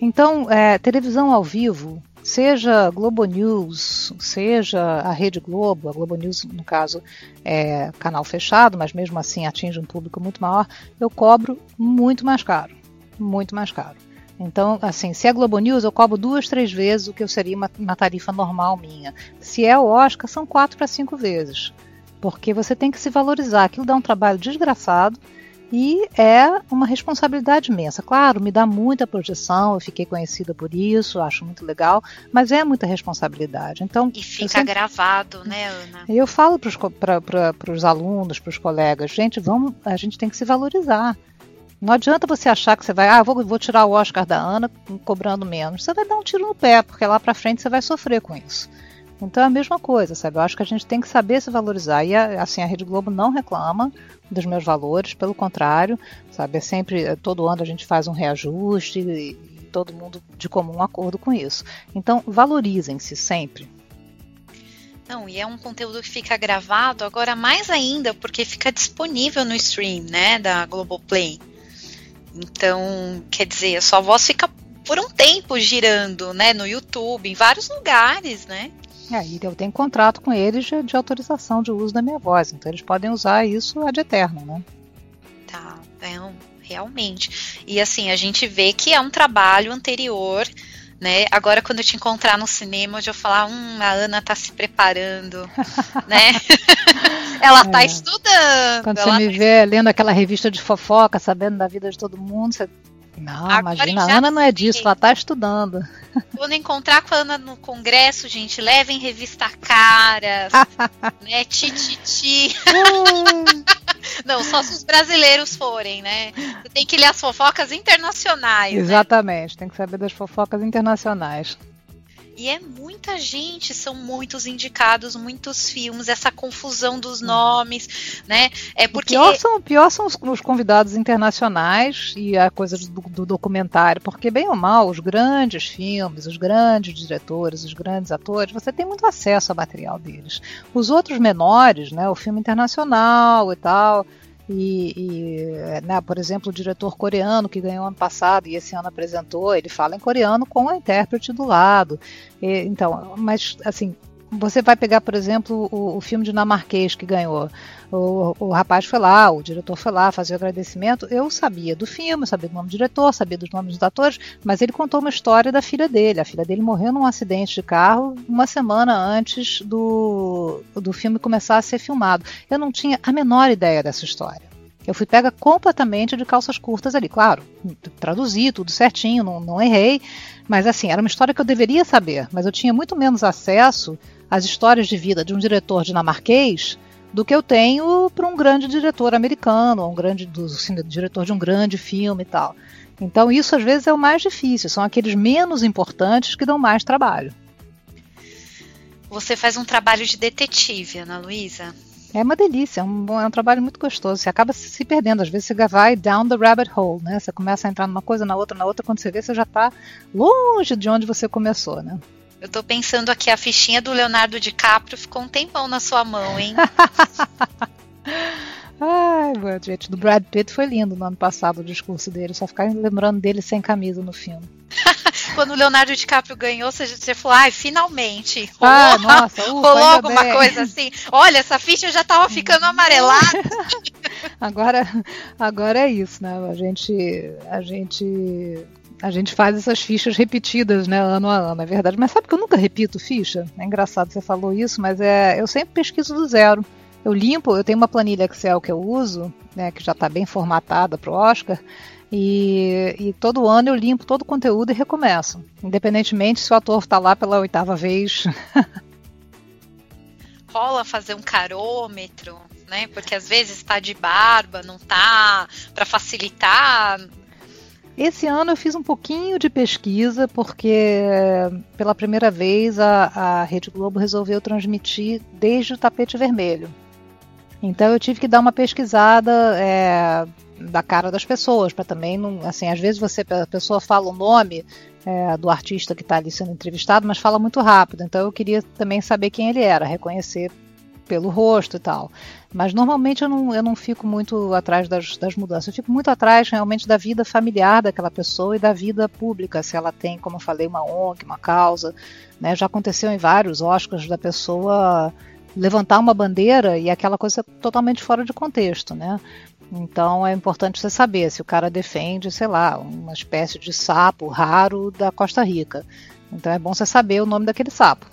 Então, é, televisão ao vivo, seja Globo News, seja a Rede Globo, a Globo News, no caso, é canal fechado, mas mesmo assim atinge um público muito maior, eu cobro muito mais caro. Muito mais caro. Então, assim, se é Globo News, eu cobro duas, três vezes o que eu seria uma, uma tarifa normal minha. Se é o Oscar, são quatro para cinco vezes. Porque você tem que se valorizar. Aquilo dá um trabalho desgraçado e é uma responsabilidade imensa. Claro, me dá muita projeção, eu fiquei conhecida por isso, acho muito legal, mas é muita responsabilidade. Então, e fica sempre... gravado, né, Ana? Eu falo para os alunos, para os colegas, gente, vamos, a gente tem que se valorizar. Não adianta você achar que você vai, ah, vou, vou tirar o Oscar da Ana cobrando menos. Você vai dar um tiro no pé, porque lá pra frente você vai sofrer com isso. Então é a mesma coisa, sabe? Eu acho que a gente tem que saber se valorizar. E assim, a Rede Globo não reclama dos meus valores, pelo contrário, sabe? É sempre, é, todo ano a gente faz um reajuste e todo mundo de comum acordo com isso. Então, valorizem-se sempre. Não, e é um conteúdo que fica gravado agora mais ainda porque fica disponível no stream, né, da Globoplay. Então, quer dizer, a sua voz fica por um tempo girando, né, no YouTube, em vários lugares, né? É, e eu tenho contrato com eles de, de, autorização de uso da minha voz, então eles podem usar isso ad eterno, né? Tá, é, realmente. E assim, a gente vê que é um trabalho anterior né? Agora quando eu te encontrar no cinema, eu vou falar, hum, a Ana tá se preparando, né? ela tá é. estudando. Quando você me tá vê lendo aquela revista de fofoca, sabendo da vida de todo mundo, você não, Agora imagina, a Ana não é disso, ela tá estudando. Quando encontrar com a Ana no congresso, gente, levem revista Caras, né, Tititi. Não, só se os brasileiros forem, né? Você tem que ler as fofocas internacionais. Né? Exatamente, né? tem que saber das fofocas internacionais. E é muita gente, são muitos indicados, muitos filmes, essa confusão dos uhum. nomes, né? É porque. O pior são, o pior são os, os convidados internacionais e a coisa do, do, documentário, porque, bem ou mal, os grandes filmes, os grandes diretores, os grandes atores, você tem muito acesso ao material deles. Os outros menores, né? O filme internacional e tal e, e né, por exemplo, o diretor coreano que ganhou ano passado e esse ano apresentou, ele fala em coreano com a intérprete do lado. E, então, mas assim, você vai pegar, por exemplo, o, o filme dinamarquês que ganhou. O, o, rapaz foi lá, o diretor foi lá fazer o agradecimento. Eu sabia do filme, sabia do nome do diretor, sabia dos nomes dos atores, mas ele contou uma história da filha dele. A filha dele morreu num acidente de carro uma semana antes do, do filme começar a ser filmado. Eu não tinha a menor ideia dessa história. Eu fui pega completamente de calças curtas ali. Claro, traduzi tudo certinho, não, não errei. Mas assim, era uma história que eu deveria saber. Mas eu tinha muito menos acesso às histórias de vida de um diretor dinamarquês do que eu tenho para um grande diretor americano, um grande do, assim, diretor de um grande filme e tal. Então isso às vezes é o mais difícil, são aqueles menos importantes que dão mais trabalho. Você faz um trabalho de detetive, Ana Luísa? É uma delícia, é um, é um trabalho muito gostoso. Você acaba se perdendo, às vezes você vai down the rabbit hole, né? Você começa a entrar numa coisa, na outra, na outra, quando você vê, você já está longe de onde você começou, né? Eu tô pensando aqui, a fichinha do Leonardo DiCaprio ficou um tempão na sua mão, hein? Ai, gente, do Brad Pitt foi lindo no ano passado o discurso dele, só ficar lembrando dele sem camisa no filme. Quando o Leonardo DiCaprio ganhou, você, você falou, ai, finalmente. Rolou, ah, nossa, ufa, rolou alguma bem. coisa assim. Olha, essa ficha já tava ficando amarelada. agora, agora é isso, né? A gente, a gente a gente faz essas fichas repetidas, né, ano a ano, é verdade. Mas sabe que eu nunca repito ficha? É engraçado você falou isso, mas é, eu sempre pesquiso do zero. Eu limpo, eu tenho uma planilha Excel que eu uso, né, que já está bem formatada para o Oscar, e, e, todo ano eu limpo todo o conteúdo e recomeço, independentemente se o ator está lá pela oitava vez. Rola fazer um carômetro, né? Porque às vezes está de barba, não tá, para facilitar. Esse ano eu fiz um pouquinho de pesquisa, porque pela primeira vez a, a Rede Globo resolveu transmitir desde o tapete vermelho. Então eu tive que dar uma pesquisada é, da cara das pessoas, para também não. Assim, às vezes você a pessoa fala o nome é, do artista que está ali sendo entrevistado, mas fala muito rápido. Então eu queria também saber quem ele era, reconhecer pelo rosto e tal. Mas normalmente eu não, eu não fico muito atrás das, das mudanças. Eu fico muito atrás realmente da vida familiar daquela pessoa e da vida pública, se ela tem, como eu falei, uma ONG, uma causa. Né? Já aconteceu em vários Oscars da pessoa levantar uma bandeira e aquela coisa totalmente fora de contexto, né? Então é importante você saber se o cara defende, sei lá, uma espécie de sapo raro da Costa Rica. Então é bom você saber o nome daquele sapo.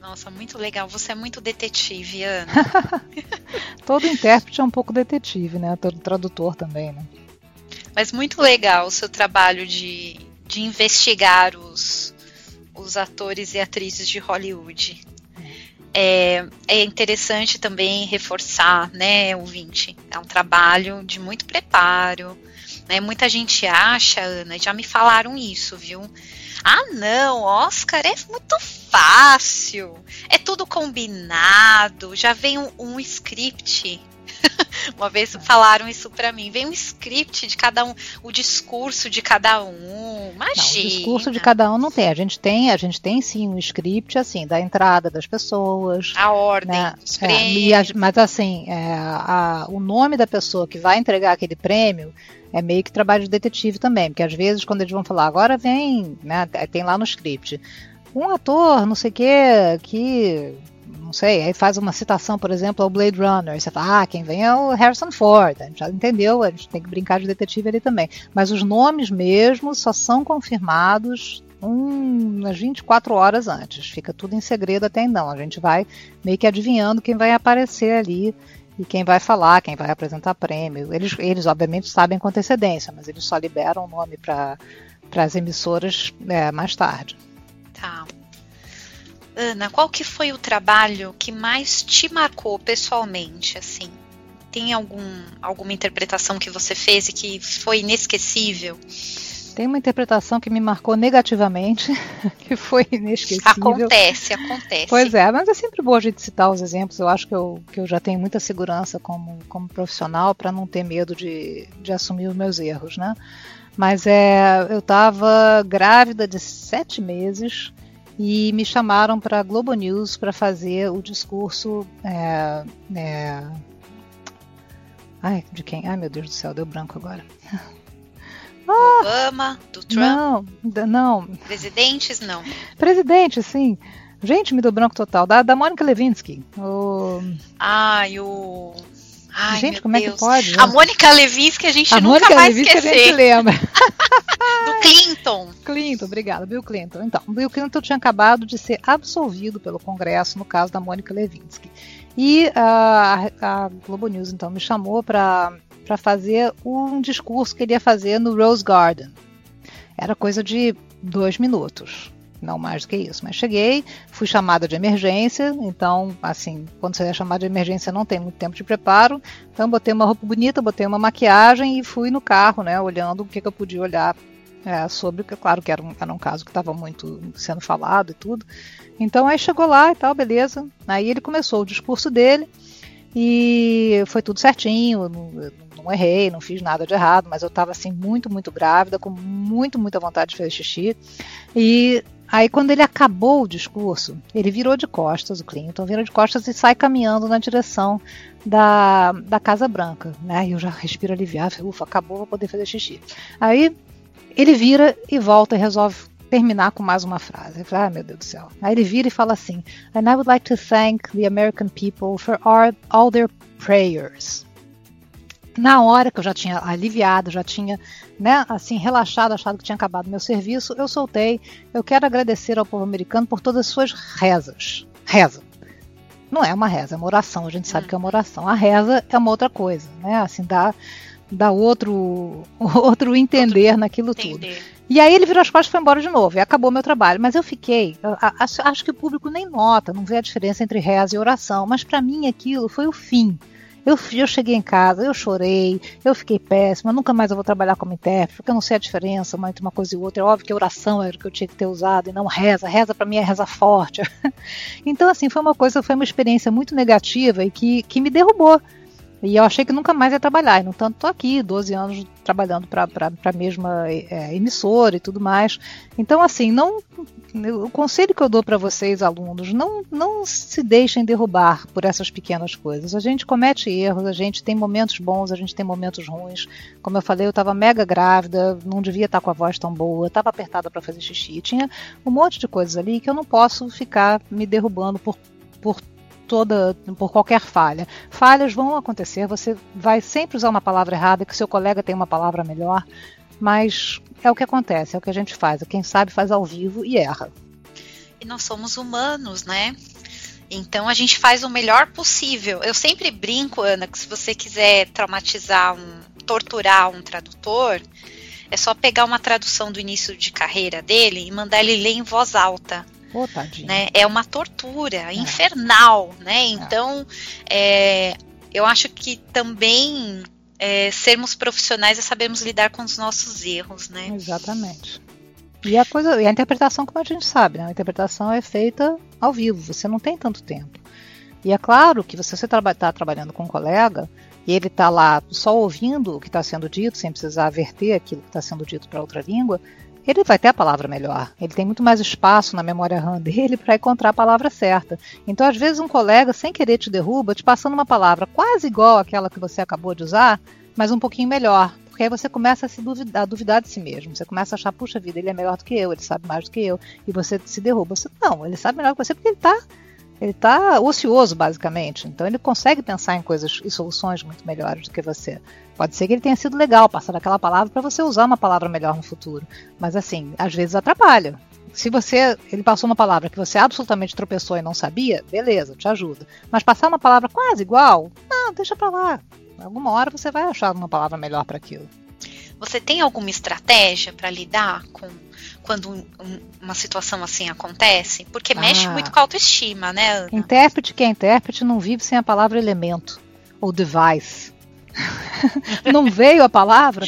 Nossa, muito legal. Você é muito detetive, Ana. Todo intérprete é um pouco detetive, né? Todo tradutor também, né? Mas muito legal o seu trabalho de, de investigar os, os atores e atrizes de Hollywood. É, é interessante também reforçar, né, ouvinte? É um trabalho de muito preparo. Né? Muita gente acha, Ana, já me falaram isso, viu? Ah, não, Oscar é muito fácil. É tudo combinado. Já vem um, um script Uma vez falaram isso para mim. Vem um script de cada um, o discurso de cada um. Imagina. Não, o discurso de cada um não tem. A gente tem, a gente tem sim um script assim da entrada das pessoas. A ordem né? dos é, prêmios. A, mas assim, é, a, o nome da pessoa que vai entregar aquele prêmio é meio que trabalho de detetive também, porque às vezes quando eles vão falar agora vem, né, tem lá no script um ator, não sei o que, que não sei, aí faz uma citação, por exemplo, ao Blade Runner, você fala, ah, quem vem é o Harrison Ford, a gente já entendeu, a gente tem que brincar de detetive ali também. Mas os nomes mesmo só são confirmados umas 24 horas antes, fica tudo em segredo até então, a gente vai meio que adivinhando quem vai aparecer ali e quem vai falar, quem vai apresentar prêmio. Eles, eles obviamente sabem com antecedência, mas eles só liberam o nome para as emissoras é, mais tarde. Tá. Ana, qual que foi o trabalho que mais te marcou pessoalmente, assim? Tem algum, alguma interpretação que você fez e que foi inesquecível? Tem uma interpretação que me marcou negativamente, que foi inesquecível. Acontece, acontece. Pois é, mas é sempre bom a gente citar os exemplos. Eu acho que eu, que eu já tenho muita segurança como, como profissional para não ter medo de, de assumir os meus erros, né? Mas é, eu estava grávida de sete meses e me chamaram para a Globo News para fazer o discurso. É, é... Ai, de quem? Ai, meu Deus do céu, deu branco agora. Ah, Obama, do Trump? Não, não. Presidentes, não. Presidente, sim. Gente, me deu branco total. Da, da Mônica Levinsky. O... Ah, e o. Ai, gente, como Deus. é que pode? A Mônica Levinsky a gente a nunca Mônica vai Levinsky esquecer. A gente lembra. Do Clinton. Clinton, obrigada. Bill Clinton. Então, Bill Clinton tinha acabado de ser absolvido pelo Congresso no caso da Mônica Levinsky. E a, a Globo News, então, me chamou para fazer um discurso que ele ia fazer no Rose Garden. Era coisa de dois minutos não mais do que isso. Mas cheguei, fui chamada de emergência, então, assim, quando você é chamada de emergência não tem muito tempo de preparo, então botei uma roupa bonita, botei uma maquiagem e fui no carro, né, olhando o que, que eu podia olhar é, sobre, claro que era um, era um caso que estava muito sendo falado e tudo. Então aí chegou lá e tal, beleza. Aí ele começou o discurso dele e foi tudo certinho, não, não errei, não fiz nada de errado, mas eu estava assim muito, muito grávida, com muito, muita vontade de fazer xixi. E Aí, quando ele acabou o discurso, ele virou de costas, o Clinton virou de costas e sai caminhando na direção da, da Casa Branca. Né? E eu já respiro aliviado, ufa, acabou, vou poder fazer xixi. Aí ele vira e volta e resolve terminar com mais uma frase. Fala, ah, meu Deus do céu. Aí ele vira e fala assim: And I would like to thank the American people for all their prayers na hora que eu já tinha aliviado, já tinha, né, assim, relaxado, achado que tinha acabado meu serviço, eu soltei. Eu quero agradecer ao povo americano por todas as suas rezas. Reza. Não é uma reza, é uma oração. A gente sabe que é uma oração. A reza é uma outra coisa, né? Assim, dá, dá outro, outro entender outro naquilo entender. tudo. E aí ele virou as costas e foi embora de novo. E acabou meu trabalho. Mas eu fiquei. Acho, acho que o público nem nota, não vê a diferença entre reza e oração. Mas para mim aquilo foi o fim. Eu, eu cheguei em casa, eu chorei, eu fiquei péssima, nunca mais eu vou trabalhar como intérprete, porque eu não sei a diferença entre uma coisa e outra. É óbvio que oração era o que eu tinha que ter usado e não reza. Reza para mim é reza forte. então, assim, foi uma coisa, foi uma experiência muito negativa e que, que me derrubou. E eu achei que nunca mais ia trabalhar. E, no tanto, estou aqui, 12 anos trabalhando para a mesma é, emissora e tudo mais. Então, assim, não, o conselho que eu dou para vocês, alunos, não, não se deixem derrubar por essas pequenas coisas. A gente comete erros, a gente tem momentos bons, a gente tem momentos ruins. Como eu falei, eu estava mega grávida, não devia estar tá com a voz tão boa, estava apertada para fazer xixi. Tinha um monte de coisas ali que eu não posso ficar me derrubando por, por toda por qualquer falha. Falhas vão acontecer, você vai sempre usar uma palavra errada, que seu colega tem uma palavra melhor, mas é o que acontece, é o que a gente faz. Quem sabe faz ao vivo e erra. E nós somos humanos, né? Então a gente faz o melhor possível. Eu sempre brinco, Ana, que se você quiser traumatizar um, torturar um tradutor, é só pegar uma tradução do início de carreira dele e mandar ele ler em voz alta. Oh, né? É uma tortura é. infernal, né? É. Então, é, eu acho que também é, sermos profissionais é sabermos lidar com os nossos erros, né? Exatamente. E a coisa, e a interpretação, como a gente sabe, né? a interpretação é feita ao vivo. Você não tem tanto tempo. E é claro que se você está traba trabalhando com um colega e ele está lá só ouvindo o que está sendo dito, sem precisar verter aquilo que está sendo dito para outra língua, ele vai ter a palavra melhor. Ele tem muito mais espaço na memória RAM dele para encontrar a palavra certa. Então, às vezes, um colega, sem querer, te derruba, te passando uma palavra quase igual àquela que você acabou de usar, mas um pouquinho melhor. Porque aí você começa a se duvidar, a duvidar de si mesmo. Você começa a achar, puxa vida, ele é melhor do que eu, ele sabe mais do que eu. E você se derruba. Você, não, ele sabe melhor que você porque ele está ele está ocioso, basicamente. Então ele consegue pensar em coisas e soluções muito melhores do que você. Pode ser que ele tenha sido legal passar aquela palavra para você usar uma palavra melhor no futuro. Mas assim, às vezes atrapalha. Se você. Ele passou uma palavra que você absolutamente tropeçou e não sabia, beleza, te ajuda. Mas passar uma palavra quase igual, não, deixa pra lá. Alguma hora você vai achar uma palavra melhor para aquilo. Você tem alguma estratégia para lidar com quando um, uma situação assim acontece? Porque ah. mexe muito com a autoestima, né, Ana? Intérprete que é intérprete não vive sem a palavra elemento ou device. não veio a palavra?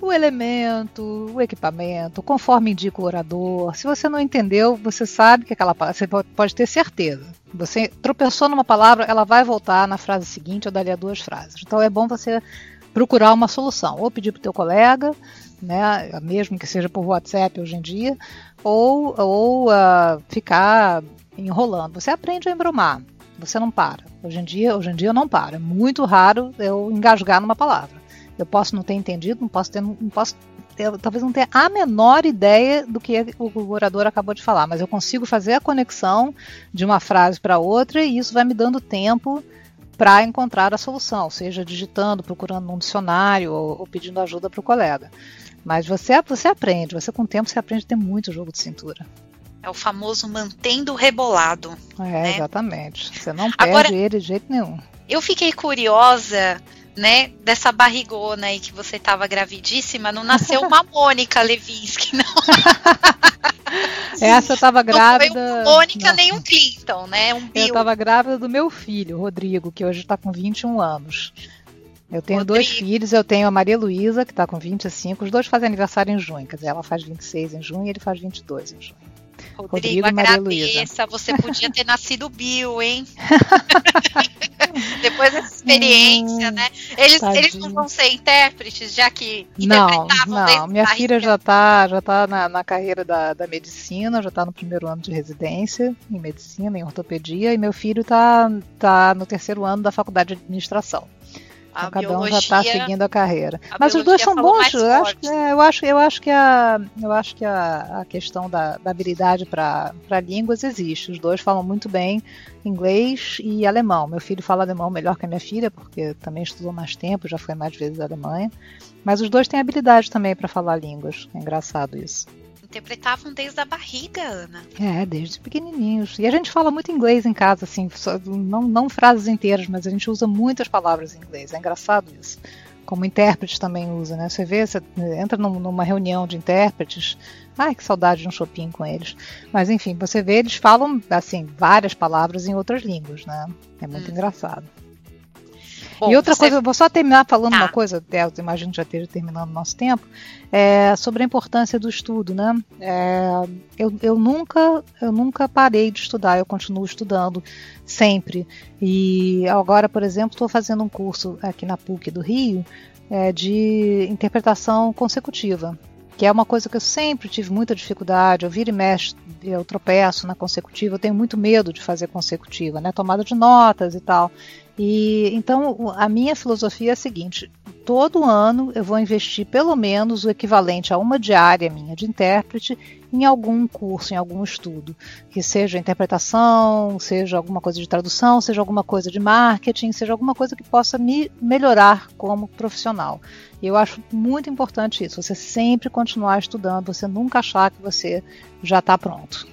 O elemento, o equipamento, conforme indica o orador. Se você não entendeu, você sabe que aquela palavra, você pode ter certeza. Você tropeçou numa palavra, ela vai voltar na frase seguinte ou dali a duas frases. Então é bom você procurar uma solução, ou pedir para o teu colega, né, mesmo que seja por WhatsApp hoje em dia, ou, ou uh, ficar enrolando. Você aprende a embromar, você não para. Hoje em dia, hoje em dia eu não paro. É muito raro eu engasgar numa palavra. Eu posso não ter entendido, não posso ter, não posso ter, talvez não tenha a menor ideia do que o orador acabou de falar, mas eu consigo fazer a conexão de uma frase para outra e isso vai me dando tempo para encontrar a solução, seja digitando, procurando num dicionário ou, ou pedindo ajuda para o colega. Mas você, você aprende, você com o tempo você aprende a ter muito jogo de cintura. É o famoso mantendo rebolado. É, né? exatamente. Você não perde Agora, ele de jeito nenhum. Eu fiquei curiosa, né, dessa barrigona aí que você estava gravidíssima, não nasceu uma Mônica Levinsky, não. Essa eu tava grávida. Não foi Mônica nem um Clinton, né? Um Bill. Eu tava grávida do meu filho, Rodrigo, que hoje está com 21 anos. Eu tenho Rodrigo. dois filhos, eu tenho a Maria Luísa, que está com 25, os dois fazem aniversário em junho, quer dizer, ela faz 26 em junho e ele faz 22 em junho. Rodrigo, Rodrigo agradeça, você podia ter nascido Bill, hein? Depois dessa experiência, hum, né? Eles, eles não vão ser intérpretes, já que Não, não. Minha filha já está já tá na, na carreira da, da medicina, já está no primeiro ano de residência em medicina, em ortopedia, e meu filho está tá no terceiro ano da faculdade de administração. A então, cada um já está seguindo a carreira. A Mas os dois são bons. Eu acho, é, eu acho, eu acho que a, eu acho que a, a questão da, da habilidade para línguas existe. Os dois falam muito bem inglês e alemão. Meu filho fala alemão melhor que a minha filha, porque também estudou mais tempo, já foi mais vezes à Alemanha. Mas os dois têm habilidade também para falar línguas. É engraçado isso. Interpretavam desde a barriga, Ana. É, desde pequenininhos. E a gente fala muito inglês em casa, assim, não, não frases inteiras, mas a gente usa muitas palavras em inglês. É engraçado isso. Como intérprete também usa, né? Você vê, você entra numa reunião de intérpretes. Ai, que saudade de um shopping com eles. Mas enfim, você vê, eles falam, assim, várias palavras em outras línguas, né? É muito hum. engraçado. Bom, e outra você... coisa, vou só terminar falando uma coisa, eu imagino que já esteja terminando o nosso tempo, é, sobre a importância do estudo, né? É, eu, eu, nunca, eu nunca parei de estudar, eu continuo estudando sempre. E agora, por exemplo, estou fazendo um curso aqui na PUC do Rio é, de interpretação consecutiva que é uma coisa que eu sempre tive muita dificuldade. Eu viro e mexo, eu tropeço na consecutiva, eu tenho muito medo de fazer consecutiva, né? Tomada de notas e tal. E então a minha filosofia é a seguinte: todo ano eu vou investir pelo menos o equivalente a uma diária minha de intérprete em algum curso, em algum estudo, que seja interpretação, seja alguma coisa de tradução, seja alguma coisa de marketing, seja alguma coisa que possa me melhorar como profissional. E eu acho muito importante isso, você sempre continuar estudando, você nunca achar que você já está pronto.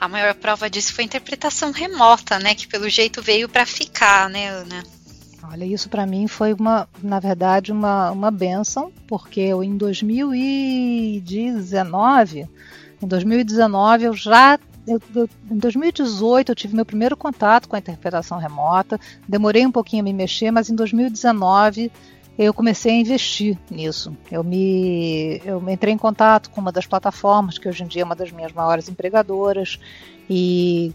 A maior prova disso foi a interpretação remota, né? Que pelo jeito veio para ficar, né, Ana? Olha, isso para mim foi uma, na verdade, uma, uma benção, porque eu em 2019, em 2019 eu já eu, eu, em 2018 eu tive meu primeiro contato com a interpretação remota. Demorei um pouquinho a me mexer, mas em 2019 eu comecei a investir nisso. Eu me eu entrei em contato com uma das plataformas que hoje em dia é uma das minhas maiores empregadoras e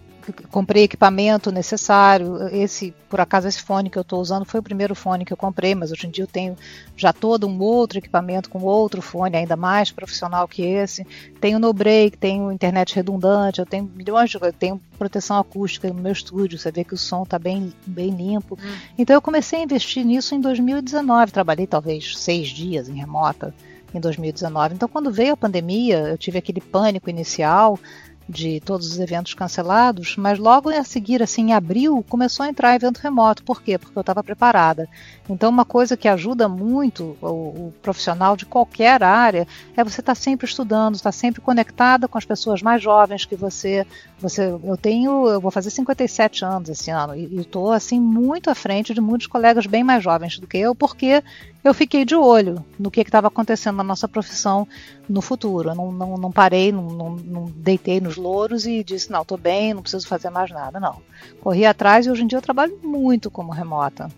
comprei equipamento necessário. Esse, por acaso, esse fone que eu estou usando foi o primeiro fone que eu comprei, mas hoje em dia eu tenho já todo um outro equipamento com outro fone ainda mais profissional que esse. Tenho no break, tenho internet redundante, eu tenho milhões de coisas, tenho proteção acústica no meu estúdio, você vê que o som está bem, bem limpo. Hum. Então eu comecei a investir nisso em 2019. Trabalhei talvez seis dias em remota em 2019. Então, quando veio a pandemia, eu tive aquele pânico inicial de todos os eventos cancelados, mas logo a seguir, assim, em abril, começou a entrar evento remoto. Por quê? Porque eu estava preparada. Então, uma coisa que ajuda muito o, o profissional de qualquer área é você estar tá sempre estudando, estar tá sempre conectada com as pessoas mais jovens que você. Você, eu tenho, eu vou fazer 57 anos esse ano e estou assim muito à frente de muitos colegas bem mais jovens do que eu, porque eu fiquei de olho no que estava acontecendo na nossa profissão no futuro. Eu não, não, não parei, não, não, não, deitei nos louros e disse, não, estou bem, não preciso fazer mais nada. Não. Corri atrás e hoje em dia eu trabalho muito como remota.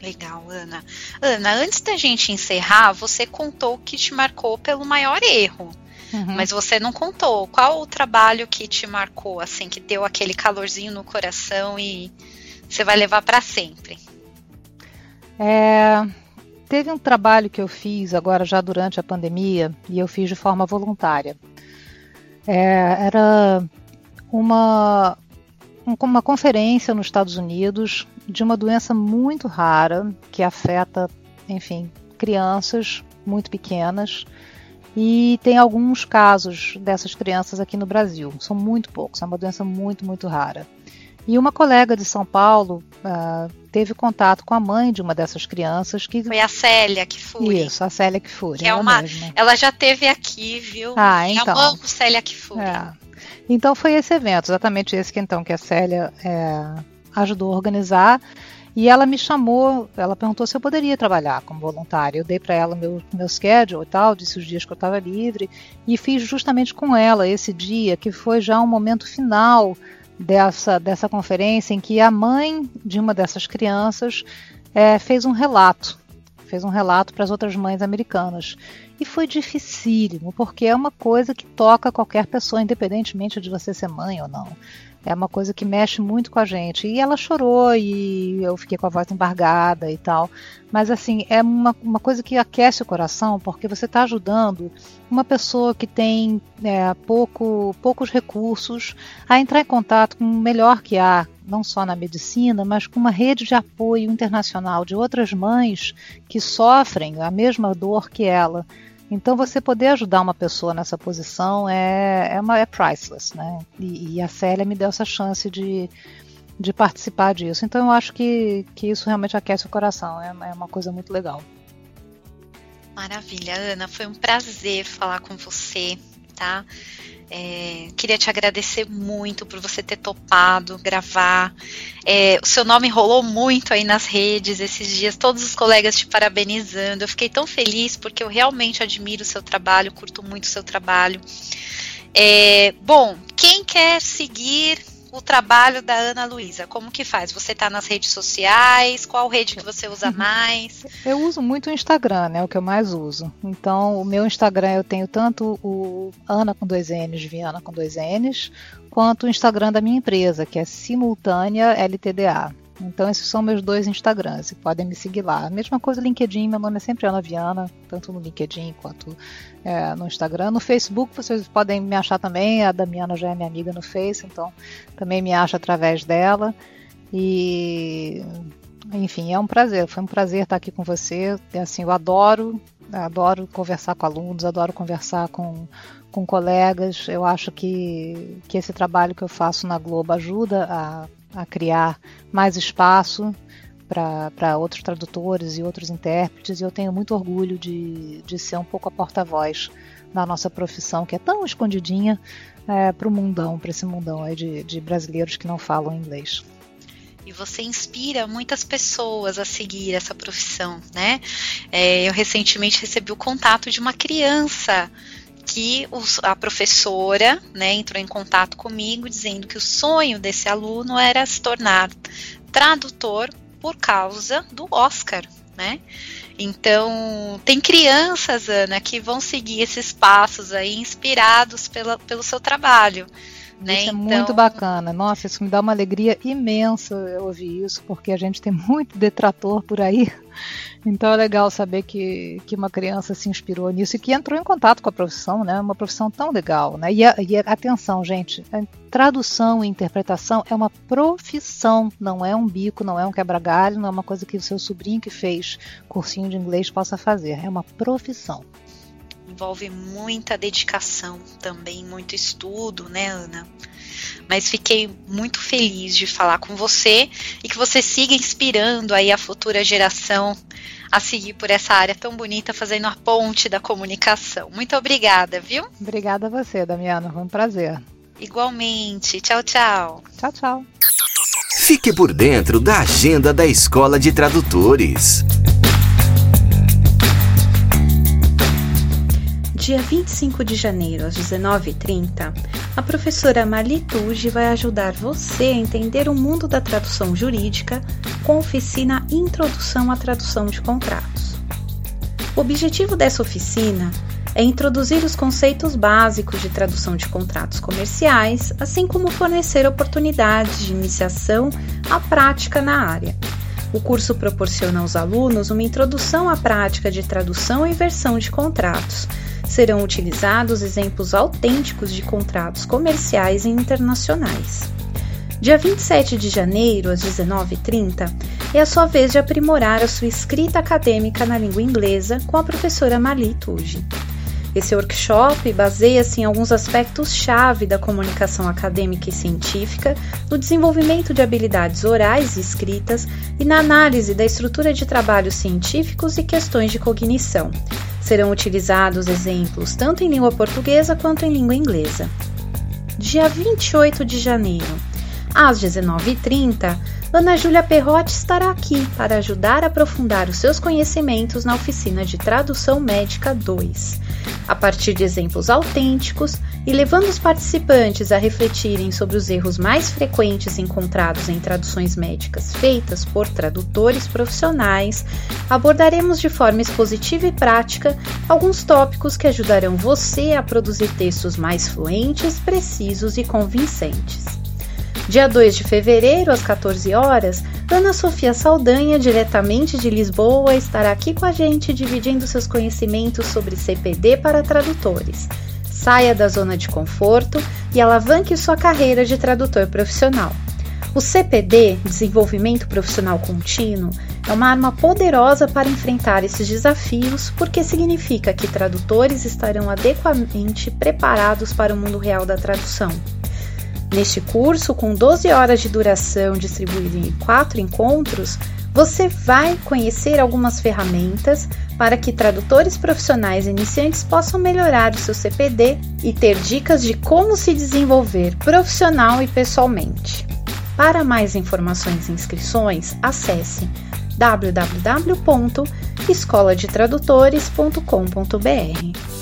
Legal, Ana. Ana, antes da gente encerrar, você contou que te marcou pelo maior erro. Uhum. Mas você não contou. Qual o trabalho que te marcou, assim, que deu aquele calorzinho no coração e você vai levar para sempre? É, teve um trabalho que eu fiz agora já durante a pandemia e eu fiz de forma voluntária. É, era uma, uma conferência nos Estados Unidos de uma doença muito rara que afeta, enfim, crianças muito pequenas. E tem alguns casos dessas crianças aqui no Brasil. São muito poucos, é uma doença muito, muito rara. E uma colega de São Paulo uh, teve contato com a mãe de uma dessas crianças que foi a Célia que foi. Isso, a Célia que foi. É uma, mesma. ela já teve aqui, viu? Ah, então. Eu amo Célia que foi. É. Então foi esse evento, exatamente esse que então que a Célia é, ajudou a organizar. E ela me chamou, ela perguntou se eu poderia trabalhar como voluntária. Eu dei para ela meu, meu schedule e tal, disse os dias que eu estava livre, e fiz justamente com ela esse dia, que foi já um momento final dessa, dessa conferência em que a mãe de uma dessas crianças é, fez um relato, fez um relato para as outras mães americanas. E foi dificílimo, porque é uma coisa que toca qualquer pessoa, independentemente de você ser mãe ou não. É uma coisa que mexe muito com a gente. E ela chorou e eu fiquei com a voz embargada e tal. Mas assim, é uma, uma coisa que aquece o coração, porque você está ajudando uma pessoa que tem é, pouco, poucos recursos a entrar em contato com o melhor que há, não só na medicina, mas com uma rede de apoio internacional de outras mães que sofrem a mesma dor que ela. Então você poder ajudar uma pessoa nessa posição é, é, uma, é priceless, né? E, e, a Célia me deu essa chance de, de participar disso. Então eu acho que, que isso realmente aquece o coração, é, é uma coisa muito legal. Maravilha, Ana, foi um prazer falar com você, tá? É, queria te agradecer muito por você ter topado gravar. É, o seu nome rolou muito aí nas redes esses dias, todos os colegas te parabenizando. Eu fiquei tão feliz porque eu realmente admiro o seu trabalho, curto muito o seu trabalho. É, bom, quem quer seguir o trabalho da Ana Luísa? Como que faz? Você está nas redes sociais? Qual rede que você usa mais? Eu uso muito o Instagram, né? O que eu mais uso. Então, o meu Instagram eu tenho tanto o Ana com dois N's, Viana com dois N's, quanto o Instagram da minha empresa, que é Simultânea LTDA. Então esses são meus dois Instagrams, e podem me seguir lá. Mesma coisa LinkedIn, meu nome é sempre Ana Viana, tanto no LinkedIn quanto é, no Instagram. No Facebook vocês podem me achar também, a Damiana já é minha amiga no Face, então também me acha através dela. E enfim, é um prazer, foi um prazer estar aqui com você. Assim, eu adoro, adoro conversar com alunos, adoro conversar com, com colegas. Eu acho que, que esse trabalho que eu faço na Globo ajuda a a criar mais espaço para outros tradutores e outros intérpretes, e eu tenho muito orgulho de, de ser um pouco a porta-voz da nossa profissão, que é tão escondidinha, é, para o mundão, para esse mundão aí de, de brasileiros que não falam inglês. E você inspira muitas pessoas a seguir essa profissão, né? É, eu recentemente recebi o contato de uma criança que os, a professora né, entrou em contato comigo dizendo que o sonho desse aluno era se tornar tradutor por causa do Oscar, né? Então, tem crianças, Ana, que vão seguir esses passos aí, inspirados pela, pelo seu trabalho. Né? Isso é então... muito bacana. Nossa, isso me dá uma alegria imensa ouvir isso, porque a gente tem muito detrator por aí. Então é legal saber que, que uma criança se inspirou nisso e que entrou em contato com a profissão, né? Uma profissão tão legal, né? E, a, e a, atenção, gente, tradução e interpretação é uma profissão, não é um bico, não é um quebra-galho, não é uma coisa que o seu sobrinho que fez cursinho de inglês possa fazer. É uma profissão envolve muita dedicação também, muito estudo, né, Ana? Mas fiquei muito feliz de falar com você e que você siga inspirando aí a futura geração a seguir por essa área tão bonita, fazendo a ponte da comunicação. Muito obrigada, viu? Obrigada a você, Damiana. Foi um prazer. Igualmente. Tchau, tchau. Tchau, tchau. Fique por dentro da agenda da Escola de Tradutores. Dia 25 de janeiro, às 19h30, a professora Marli Tuji vai ajudar você a entender o mundo da tradução jurídica com a oficina Introdução à Tradução de Contratos. O objetivo dessa oficina é introduzir os conceitos básicos de tradução de contratos comerciais, assim como fornecer oportunidades de iniciação à prática na área. O curso proporciona aos alunos uma introdução à prática de tradução e versão de contratos, serão utilizados exemplos autênticos de contratos comerciais e internacionais. Dia 27 de janeiro, às 19h30, é a sua vez de aprimorar a sua escrita acadêmica na língua inglesa com a professora Mali Tuji. Esse workshop baseia-se em alguns aspectos-chave da comunicação acadêmica e científica, no desenvolvimento de habilidades orais e escritas e na análise da estrutura de trabalhos científicos e questões de cognição. Serão utilizados exemplos tanto em língua portuguesa quanto em língua inglesa. Dia 28 de janeiro, às 19h30, Ana Júlia Perrotti estará aqui para ajudar a aprofundar os seus conhecimentos na oficina de Tradução Médica 2. A partir de exemplos autênticos e levando os participantes a refletirem sobre os erros mais frequentes encontrados em traduções médicas feitas por tradutores profissionais, abordaremos de forma expositiva e prática alguns tópicos que ajudarão você a produzir textos mais fluentes, precisos e convincentes. Dia 2 de fevereiro, às 14 horas, Ana Sofia Saldanha, diretamente de Lisboa, estará aqui com a gente dividindo seus conhecimentos sobre CPD para tradutores. Saia da zona de conforto e alavanque sua carreira de tradutor profissional. O CPD, Desenvolvimento Profissional Contínuo, é uma arma poderosa para enfrentar esses desafios, porque significa que tradutores estarão adequadamente preparados para o mundo real da tradução. Neste curso, com 12 horas de duração distribuído em quatro encontros, Você vai conhecer algumas ferramentas para que tradutores profissionais iniciantes possam melhorar o seu CPD e ter dicas de como se desenvolver profissional e pessoalmente. Para mais informações e inscrições, acesse www.escoladetradutores.com.br.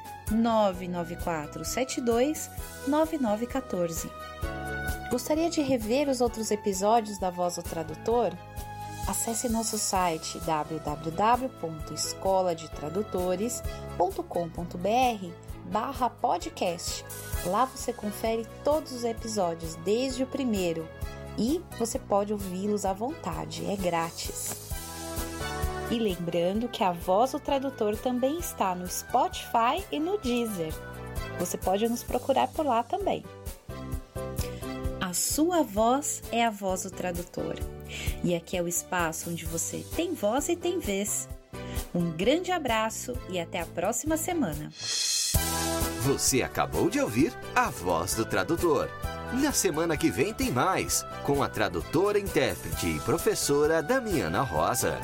994 72 9914. Gostaria de rever os outros episódios da Voz do Tradutor? Acesse nosso site www.escoladetradutores.com.br barra podcast. Lá você confere todos os episódios, desde o primeiro, e você pode ouvi-los à vontade, é grátis. E lembrando que a Voz do Tradutor também está no Spotify e no Deezer. Você pode nos procurar por lá também. A sua voz é a voz do tradutor. E aqui é o espaço onde você tem voz e tem vez. Um grande abraço e até a próxima semana. Você acabou de ouvir a voz do tradutor. Na semana que vem tem mais, com a tradutora, intérprete e professora Damiana Rosa.